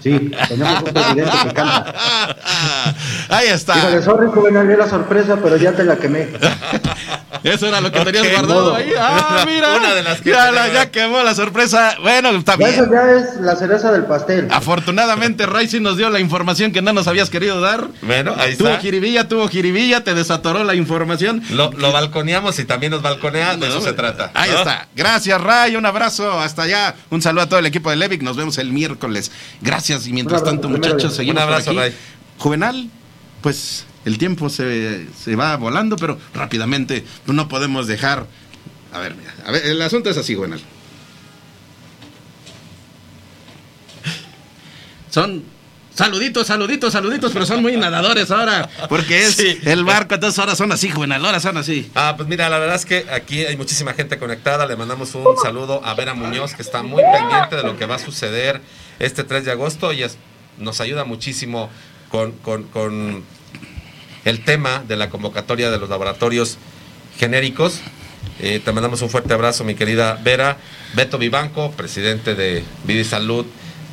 Sí, tenemos un presidente que canta. (laughs) Ahí está. Híjole, sorry, joven, la sorpresa, pero ya te la quemé. (laughs) Eso era lo que tenías guardado ahí. (laughs) Ah, mira. Una de las que ya, ya, quemó la sorpresa. Bueno, está bien. Eso ya es la cereza del pastel. Afortunadamente, Ray nos dio la información que no nos habías querido dar. Bueno, ahí tuvo está. Tuvo jiribilla, tuvo jiribilla, te desatoró la información. Lo, lo balconeamos y también nos balconea, de eso se trata. Ahí está. Gracias, Ray. Un abrazo. Hasta allá. Un saludo a todo el equipo de Levic. Nos vemos el miércoles. Gracias. Y mientras tanto, muchachos, seguimos Un abrazo, por aquí. Ray. Juvenal, pues el tiempo se, se, va volando, pero rápidamente no podemos dejar. A ver, mira, a ver, el asunto es así, Juvenal. Son saluditos, saluditos, saluditos, pero son muy nadadores ahora, porque es sí. el barco, entonces ahora son así, Juvenal, ahora son así. Ah, pues mira, la verdad es que aquí hay muchísima gente conectada, le mandamos un saludo a Vera Muñoz, que está muy pendiente de lo que va a suceder este 3 de agosto, y es, nos ayuda muchísimo con, con, con el tema de la convocatoria de los laboratorios genéricos. Eh, te mandamos un fuerte abrazo, mi querida Vera. Beto Vivanco, presidente de Vida y Salud,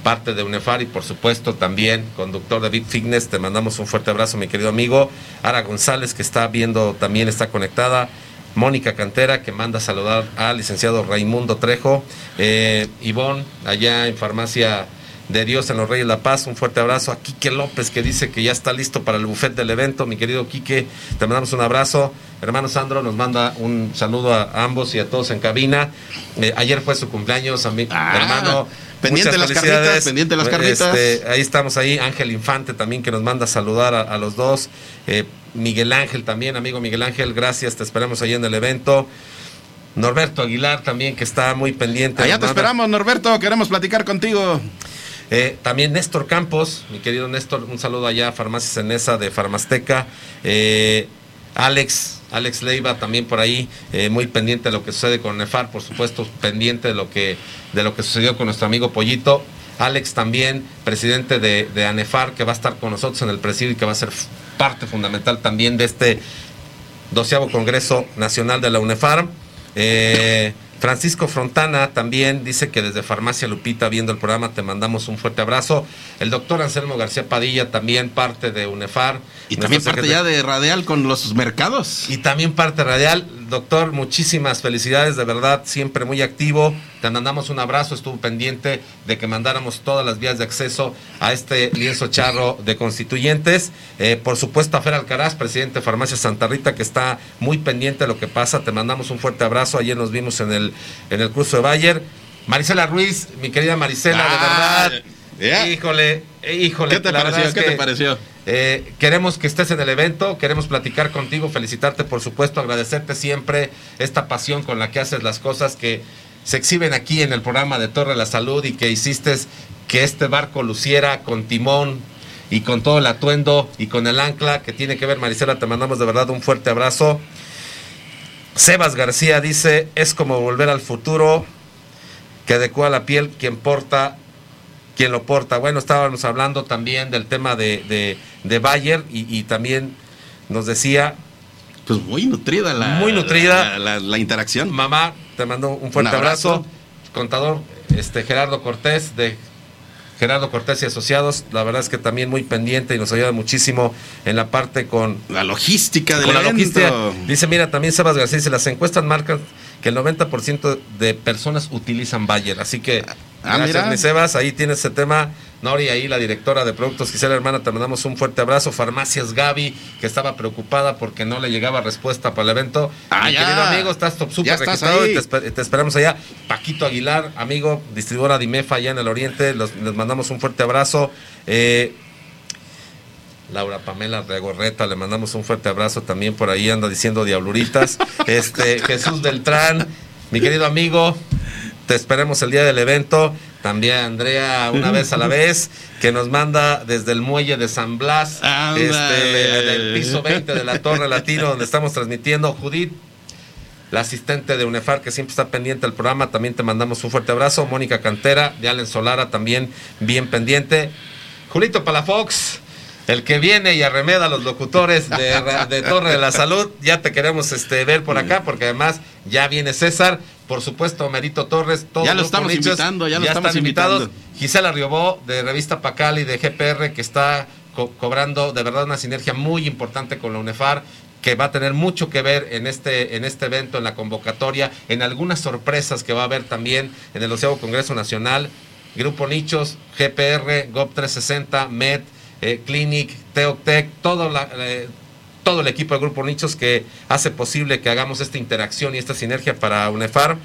parte de UNEFAR y por supuesto también conductor de Big Fitness. Te mandamos un fuerte abrazo, mi querido amigo. Ara González, que está viendo, también está conectada. Mónica Cantera, que manda saludar al licenciado Raimundo Trejo. Eh, Ivonne, allá en Farmacia de Dios en los Reyes La Paz. Un fuerte abrazo a Quique López que dice que ya está listo para el buffet del evento. Mi querido Quique, te mandamos un abrazo. Hermano Sandro nos manda un saludo a ambos y a todos en cabina. Eh, ayer fue su cumpleaños, a mi Ah, hermano. pendiente las carnitas, pendiente de las carnitas. Este, ahí estamos ahí. Ángel Infante también que nos manda a saludar a, a los dos. Eh, Miguel Ángel también, amigo Miguel Ángel, gracias. Te esperamos ahí en el evento. Norberto Aguilar también que está muy pendiente. Allá te esperamos, Norberto, queremos platicar contigo. Eh, también Néstor Campos, mi querido Néstor, un saludo allá a Farmacia Cenesa de Farmasteca. Eh, Alex, Alex Leiva también por ahí, eh, muy pendiente de lo que sucede con Nefar, por supuesto, pendiente de lo que, de lo que sucedió con nuestro amigo Pollito. Alex también, presidente de, de ANEFAR, que va a estar con nosotros en el presidio y que va a ser parte fundamental también de este doceavo Congreso Nacional de la UNEFAR. Eh, Francisco Frontana también dice que desde Farmacia Lupita, viendo el programa, te mandamos un fuerte abrazo. El doctor Anselmo García Padilla, también parte de UNEFAR. Y también parte ya de Radial con los mercados. Y también parte radial. Doctor, muchísimas felicidades, de verdad, siempre muy activo. Te mandamos un abrazo, estuvo pendiente de que mandáramos todas las vías de acceso a este lienzo charro de constituyentes. Eh, por supuesto, a Fer Alcaraz, presidente de Farmacia Santa Rita, que está muy pendiente de lo que pasa. Te mandamos un fuerte abrazo. Ayer nos vimos en el, en el curso de Bayer. Marisela Ruiz, mi querida Marisela, Ah, de verdad. Híjole, eh, híjole. ¿Qué te la pareció? ¿Qué te pareció? Eh, queremos que estés en el evento, queremos platicar contigo, felicitarte por supuesto, agradecerte siempre esta pasión con la que haces las cosas que se exhiben aquí en el programa de Torre de la Salud y que hiciste que este barco luciera con timón y con todo el atuendo y con el ancla que tiene que ver, Marisela, te mandamos de verdad un fuerte abrazo. Sebas García dice, es como volver al futuro, que adecua la piel quien porta quien lo porta. Bueno, estábamos hablando también del tema de, de, de Bayer y, y también nos decía... Pues muy nutrida la, Muy nutrida. la, la- la interacción. Mamá, te mando un fuerte Un abrazo. abrazo. Contador este Gerardo Cortés de Gerardo Cortés y Asociados, la verdad es que también muy pendiente y nos ayuda muchísimo en la parte con la logística del con la logística. Dice, mira, también Sebas García dice, las encuestas marcan que el 90% de personas utilizan Bayer, así que Ah, gracias mira. mi Sebas, ahí tienes ese tema Nori, ahí la directora de productos Gisela Hermana, te mandamos un fuerte abrazo. Farmacias Gaby, que estaba preocupada porque no le llegaba respuesta para el evento. Ah, Mi ya. querido amigo, estás top super registrado y te, esper- te esperamos allá. Paquito Aguilar, amigo, distribuidora de IMEFA allá en el Oriente, los- les mandamos un fuerte abrazo. Eh, Laura Pamela Regorreta, le mandamos un fuerte abrazo también por ahí anda diciendo diabluritas. (laughs) Este Jesús Beltrán, mi querido amigo, te esperemos el día del evento. También Andrea, una vez a la (laughs) vez, que nos manda desde el muelle de San Blas, este, del piso 20 de la Torre Latino, donde estamos transmitiendo. Judith, la asistente de UNEFAR, que siempre está pendiente del programa, también te mandamos un fuerte abrazo. Mónica Cantera, de Allen Solara, también bien pendiente. Julito Palafox, el que viene y arremeda a los locutores de, de Torre de la Salud, ya te queremos este, ver por acá, porque además ya viene César, por supuesto, Merito Torres, todo Ya lo estamos Nichos, invitando, ya lo estamos están invitados. invitando. Gisela Riobó, de Revista Pacal y de GPR, que está co- cobrando de verdad una sinergia muy importante con la UNEFAR que va a tener mucho que ver en este, en este evento, en la convocatoria, en algunas sorpresas que va a haber también en el Océano Congreso Nacional, Grupo Nichos, GPR, GOP360, MED, eh, Clinic, Teoctec, todo, la, eh, todo el equipo de Grupo Nichos que hace posible que hagamos esta interacción y esta sinergia para UNEFAR.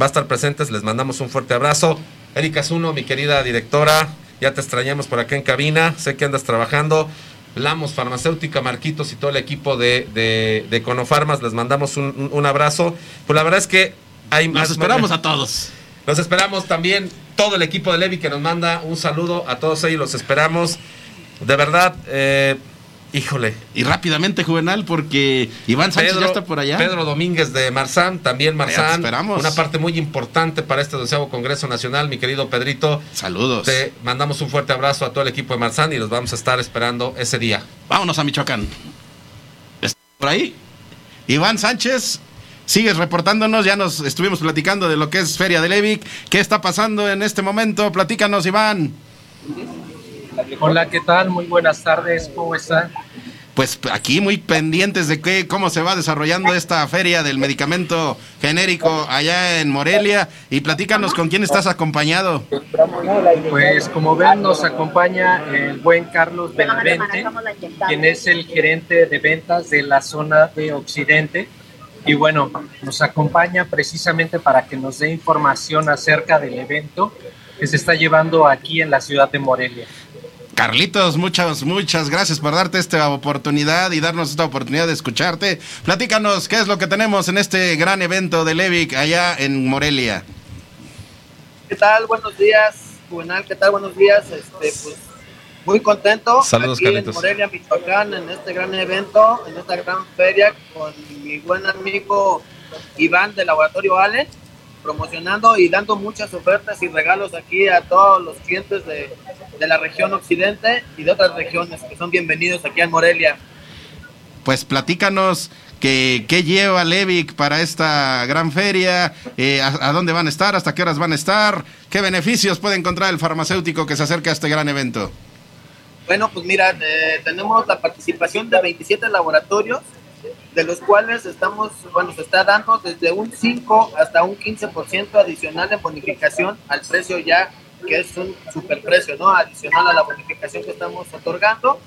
Va a estar presentes, les mandamos un fuerte abrazo. Erika Zuno, mi querida directora, ya te extrañamos por acá en cabina, sé que andas trabajando. Lamos Farmacéutica, Marquitos y todo el equipo de, de, de Conofarmas, les mandamos un, abrazo. Pues la verdad es que hay Los esperamos a todos. Los esperamos también, todo el equipo de Levi que nos manda un saludo a todos ellos, los esperamos. De verdad, eh, híjole. Y rápidamente, Juvenal, porque Iván Sánchez Pedro, ya está por allá. Pedro Domínguez de Marzán, también Marzán. esperamos. Una parte muy importante para este doceavo Congreso Nacional, mi querido Pedrito. Saludos. Te mandamos un fuerte abrazo a todo el equipo de Marzán y los vamos a estar esperando ese día. Vámonos a Michoacán. ¿Está por ahí? Iván Sánchez, sigues reportándonos. Ya nos estuvimos platicando de lo que es Feria de Levic. ¿Qué está pasando en este momento? Platícanos, Iván. Hola, ¿qué tal? Muy buenas tardes, ¿cómo están? Pues aquí muy pendientes de qué, cómo se va desarrollando esta feria del medicamento genérico allá en Morelia. Y platícanos con quién estás acompañado. Pues como ven, nos acompaña el buen Carlos Benavente, quien es el gerente de ventas de la zona de Occidente. Y bueno, nos acompaña precisamente para que nos dé información acerca del evento que se está llevando aquí en la ciudad de Morelia. Carlitos, muchas, muchas gracias por darte esta oportunidad y darnos esta oportunidad de escucharte. Platícanos qué es lo que tenemos en este gran evento de Levic allá en Morelia. ¿Qué tal? Buenos días, Juvenal. ¿Qué tal? Buenos días. Este, pues, muy contento Saludos, aquí en Carlitos. Morelia, Michoacán, en este gran evento, en esta gran feria, con mi buen amigo Iván del Laboratorio Allen, promocionando y dando muchas ofertas y regalos aquí a todos los clientes de, de la región occidente y de otras regiones que son bienvenidos aquí en Morelia. Pues platícanos que, qué lleva Levic para esta gran feria, eh, a, a dónde van a estar, hasta qué horas van a estar, qué beneficios puede encontrar el farmacéutico que se acerca a este gran evento. Bueno, pues mira, eh, tenemos la participación de 27 laboratorios, de los cuales estamos, bueno, se está dando desde un 5 hasta un 15% adicional en bonificación al precio ya, que es un superprecio, ¿no? Adicional a la bonificación que estamos otorgando.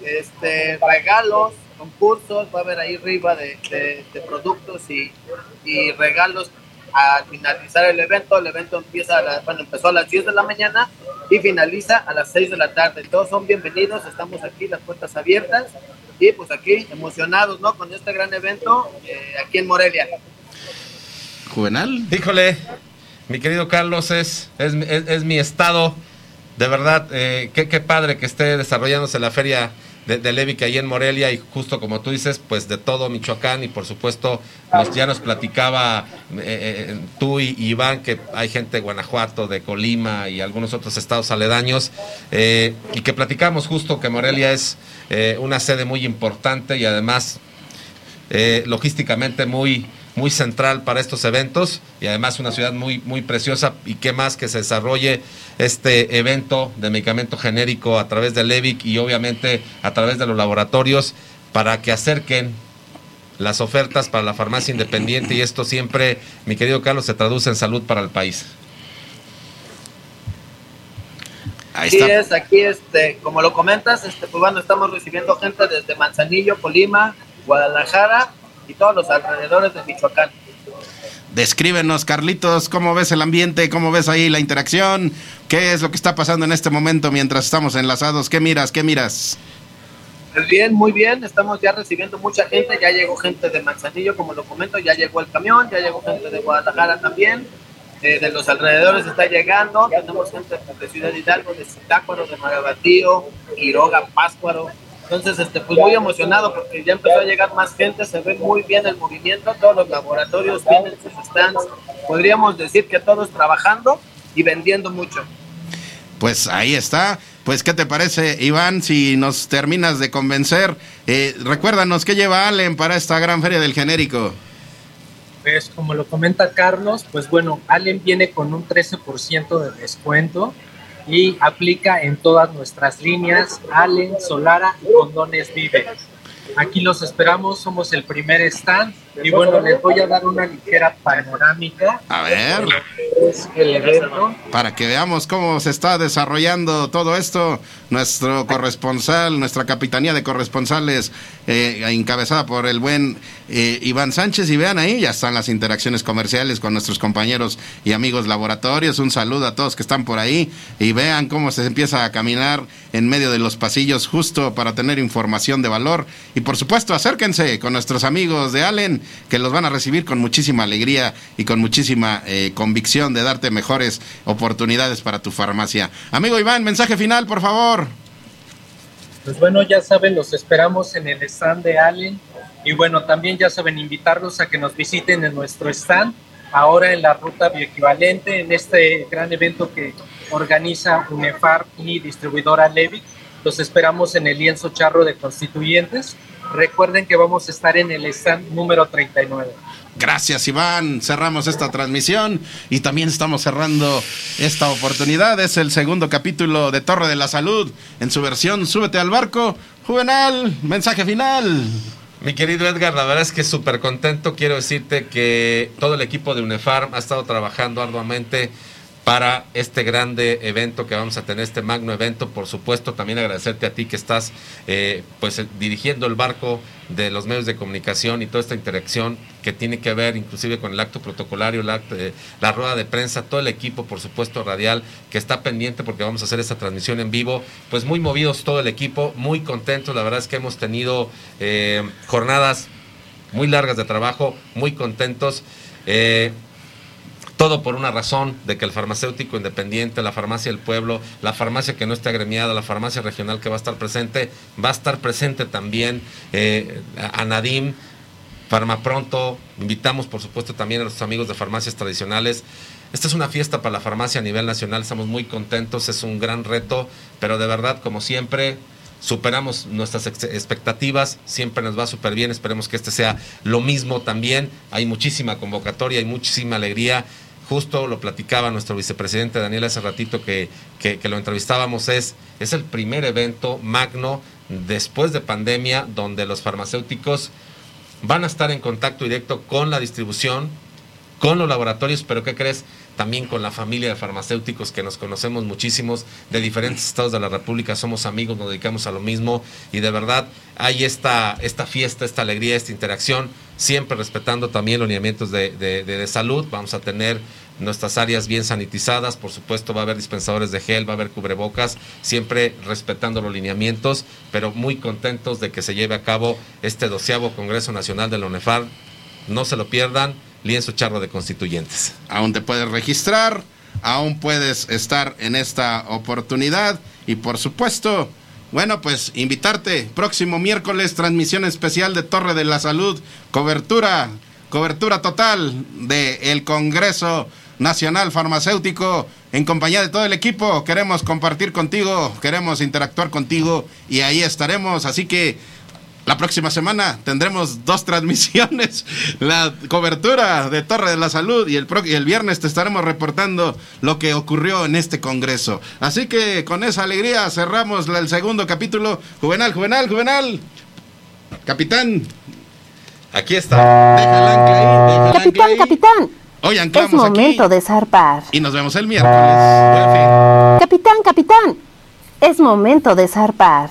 Este, regalos, concursos, va a haber ahí arriba de, de- de productos y, y regalos al finalizar el evento. El evento empieza, a la- bueno, empezó a las 10 de la mañana y finaliza a las 6 de la tarde. Todos son bienvenidos, estamos aquí, las puertas abiertas y pues aquí emocionados, ¿no? Con este gran evento eh, aquí en Morelia. Juvenal. Híjole, mi querido Carlos, es, es, es- es mi estado. De verdad, eh, qué, qué padre que esté desarrollándose la feria de, de Levic ahí en Morelia y justo como tú dices, pues de todo Michoacán y por supuesto ya nos platicaba eh, eh, tú y, Iván que hay gente de Guanajuato, de Colima y algunos otros estados aledaños eh, y que platicamos justo que Morelia es eh, una sede muy importante y además eh, logísticamente muy, muy central para estos eventos y además una ciudad muy, muy preciosa. Y qué más que se desarrolle este evento de medicamento genérico a través de Levic y obviamente a través de los laboratorios para que acerquen las ofertas para la farmacia independiente y esto siempre, mi querido Carlos, se traduce en salud para el país. Así es, aquí, este, como lo comentas, este, pues bueno, estamos recibiendo gente desde Manzanillo, Colima, Guadalajara y todos los alrededores de Michoacán. Descríbenos, Carlitos, cómo ves el ambiente, cómo ves ahí la interacción, qué es lo que está pasando en este momento mientras estamos enlazados, qué miras, qué miras. Pues bien, muy bien, estamos ya recibiendo mucha gente, ya llegó gente de Manzanillo, como lo comento, ya llegó el camión, ya llegó gente de Guadalajara también, eh, de los alrededores está llegando, tenemos gente de Ciudad Hidalgo, de Zitácuaro, de Marabatío, Quiroga, Páscuaro, entonces, este, pues muy emocionado porque ya empezó a llegar más gente, se ve muy bien el movimiento, todos los laboratorios tienen sus stands, podríamos decir que todos trabajando y vendiendo mucho. Pues ahí está. Pues, ¿qué te parece, Iván? Si nos terminas de convencer, eh, recuérdanos qué lleva Allen para esta gran feria del genérico. Pues, como lo comenta Carlos, pues bueno, Allen viene con un 13% de descuento y aplica en todas nuestras líneas. Allen, Solara y Condones Vive. Aquí los esperamos, somos el primer stand y bueno, les voy a dar una ligera panorámica. A ver. el evento. Para que veamos cómo se está desarrollando todo esto, nuestro corresponsal, nuestra capitanía de corresponsales, eh, encabezada por el buen eh, Iván Sánchez. Y vean ahí, ya están las interacciones comerciales con nuestros compañeros y amigos laboratorios. Un saludo a todos que están por ahí y vean cómo se empieza a caminar en medio de los pasillos justo para tener información de valor. Y por supuesto, acérquense con nuestros amigos de Allen que los van a recibir con muchísima alegría y con muchísima eh, convicción de darte mejores oportunidades para tu farmacia. Amigo Iván, mensaje final, por favor. Pues bueno, ya saben, los esperamos en el stand de Allen y bueno, también ya saben invitarlos a que nos visiten en nuestro stand ahora en la ruta bioequivalente en este gran evento que organiza UNEFAR y distribuidora Levic. Los esperamos en el lienzo charro de constituyentes Recuerden que vamos a estar en el stand número 39. Gracias Iván, cerramos esta transmisión y también estamos cerrando esta oportunidad. Es el segundo capítulo de Torre de la Salud en su versión Súbete al barco. Juvenal, mensaje final. Mi querido Edgar, la verdad es que súper contento. Quiero decirte que todo el equipo de UNEFARM ha estado trabajando arduamente para este grande evento que vamos a tener, este magno evento. Por supuesto, también agradecerte a ti que estás eh, pues eh, dirigiendo el barco de los medios de comunicación y toda esta interacción que tiene que ver inclusive con el acto protocolario, la, eh, la rueda de prensa, todo el equipo, por supuesto, radial, que está pendiente porque vamos a hacer esta transmisión en vivo. Pues muy movidos todo el equipo, muy contentos. La verdad es que hemos tenido jornadas muy largas de trabajo, muy contentos. Todo por una razón de que el farmacéutico independiente, la farmacia del pueblo, la farmacia que no esté agremiada, la farmacia regional que va a estar presente, va a estar presente también eh, a Nadim, Farmapronto. Invitamos, por supuesto, también a nuestros amigos de farmacias tradicionales. Esta es una fiesta para la farmacia a nivel nacional, estamos muy contentos, es un gran reto, pero de verdad, como siempre, superamos nuestras expectativas, siempre nos va súper bien, esperemos que este sea lo mismo también, hay muchísima convocatoria, hay muchísima alegría justo lo platicaba nuestro vicepresidente Daniel hace ratito que, que, lo entrevistábamos, es, es el primer evento magno después de pandemia donde los farmacéuticos van a estar en contacto directo con la distribución, con los laboratorios, pero ¿qué crees? También con la familia de farmacéuticos que nos conocemos muchísimos de diferentes estados de la República, somos amigos, nos dedicamos a lo mismo y de verdad hay esta, esta fiesta, esta alegría, esta interacción, siempre respetando también los lineamientos de, de, de salud. Vamos a tener nuestras áreas bien sanitizadas, por supuesto va a haber dispensadores de gel, va a haber cubrebocas, siempre respetando los lineamientos, pero muy contentos de que se lleve a cabo este doceavo Congreso Nacional de la UNEFAR. No se lo pierdan, lienzo charro de constituyentes. Aún te puedes registrar, aún puedes estar en esta oportunidad y por supuesto... Bueno, pues invitarte. Próximo miércoles, transmisión especial de Torre de la Salud. Cobertura, cobertura total del el Congreso Nacional Farmacéutico, en compañía de todo el equipo. Queremos compartir contigo, queremos interactuar contigo y ahí estaremos. Así que la próxima semana tendremos dos (laughs) transmisiones, la cobertura de Torre de la Salud y el, y el viernes te estaremos reportando lo que ocurrió en este Congreso. Así que con esa alegría cerramos el segundo capítulo. Juvenal, Juvenal, Juvenal. Capitán. Aquí está. Deja ahí, capitán, capitán. Hoy anclamos Es momento de zarpar. Y nos vemos el miércoles. Capitán, capitán. Es momento de zarpar.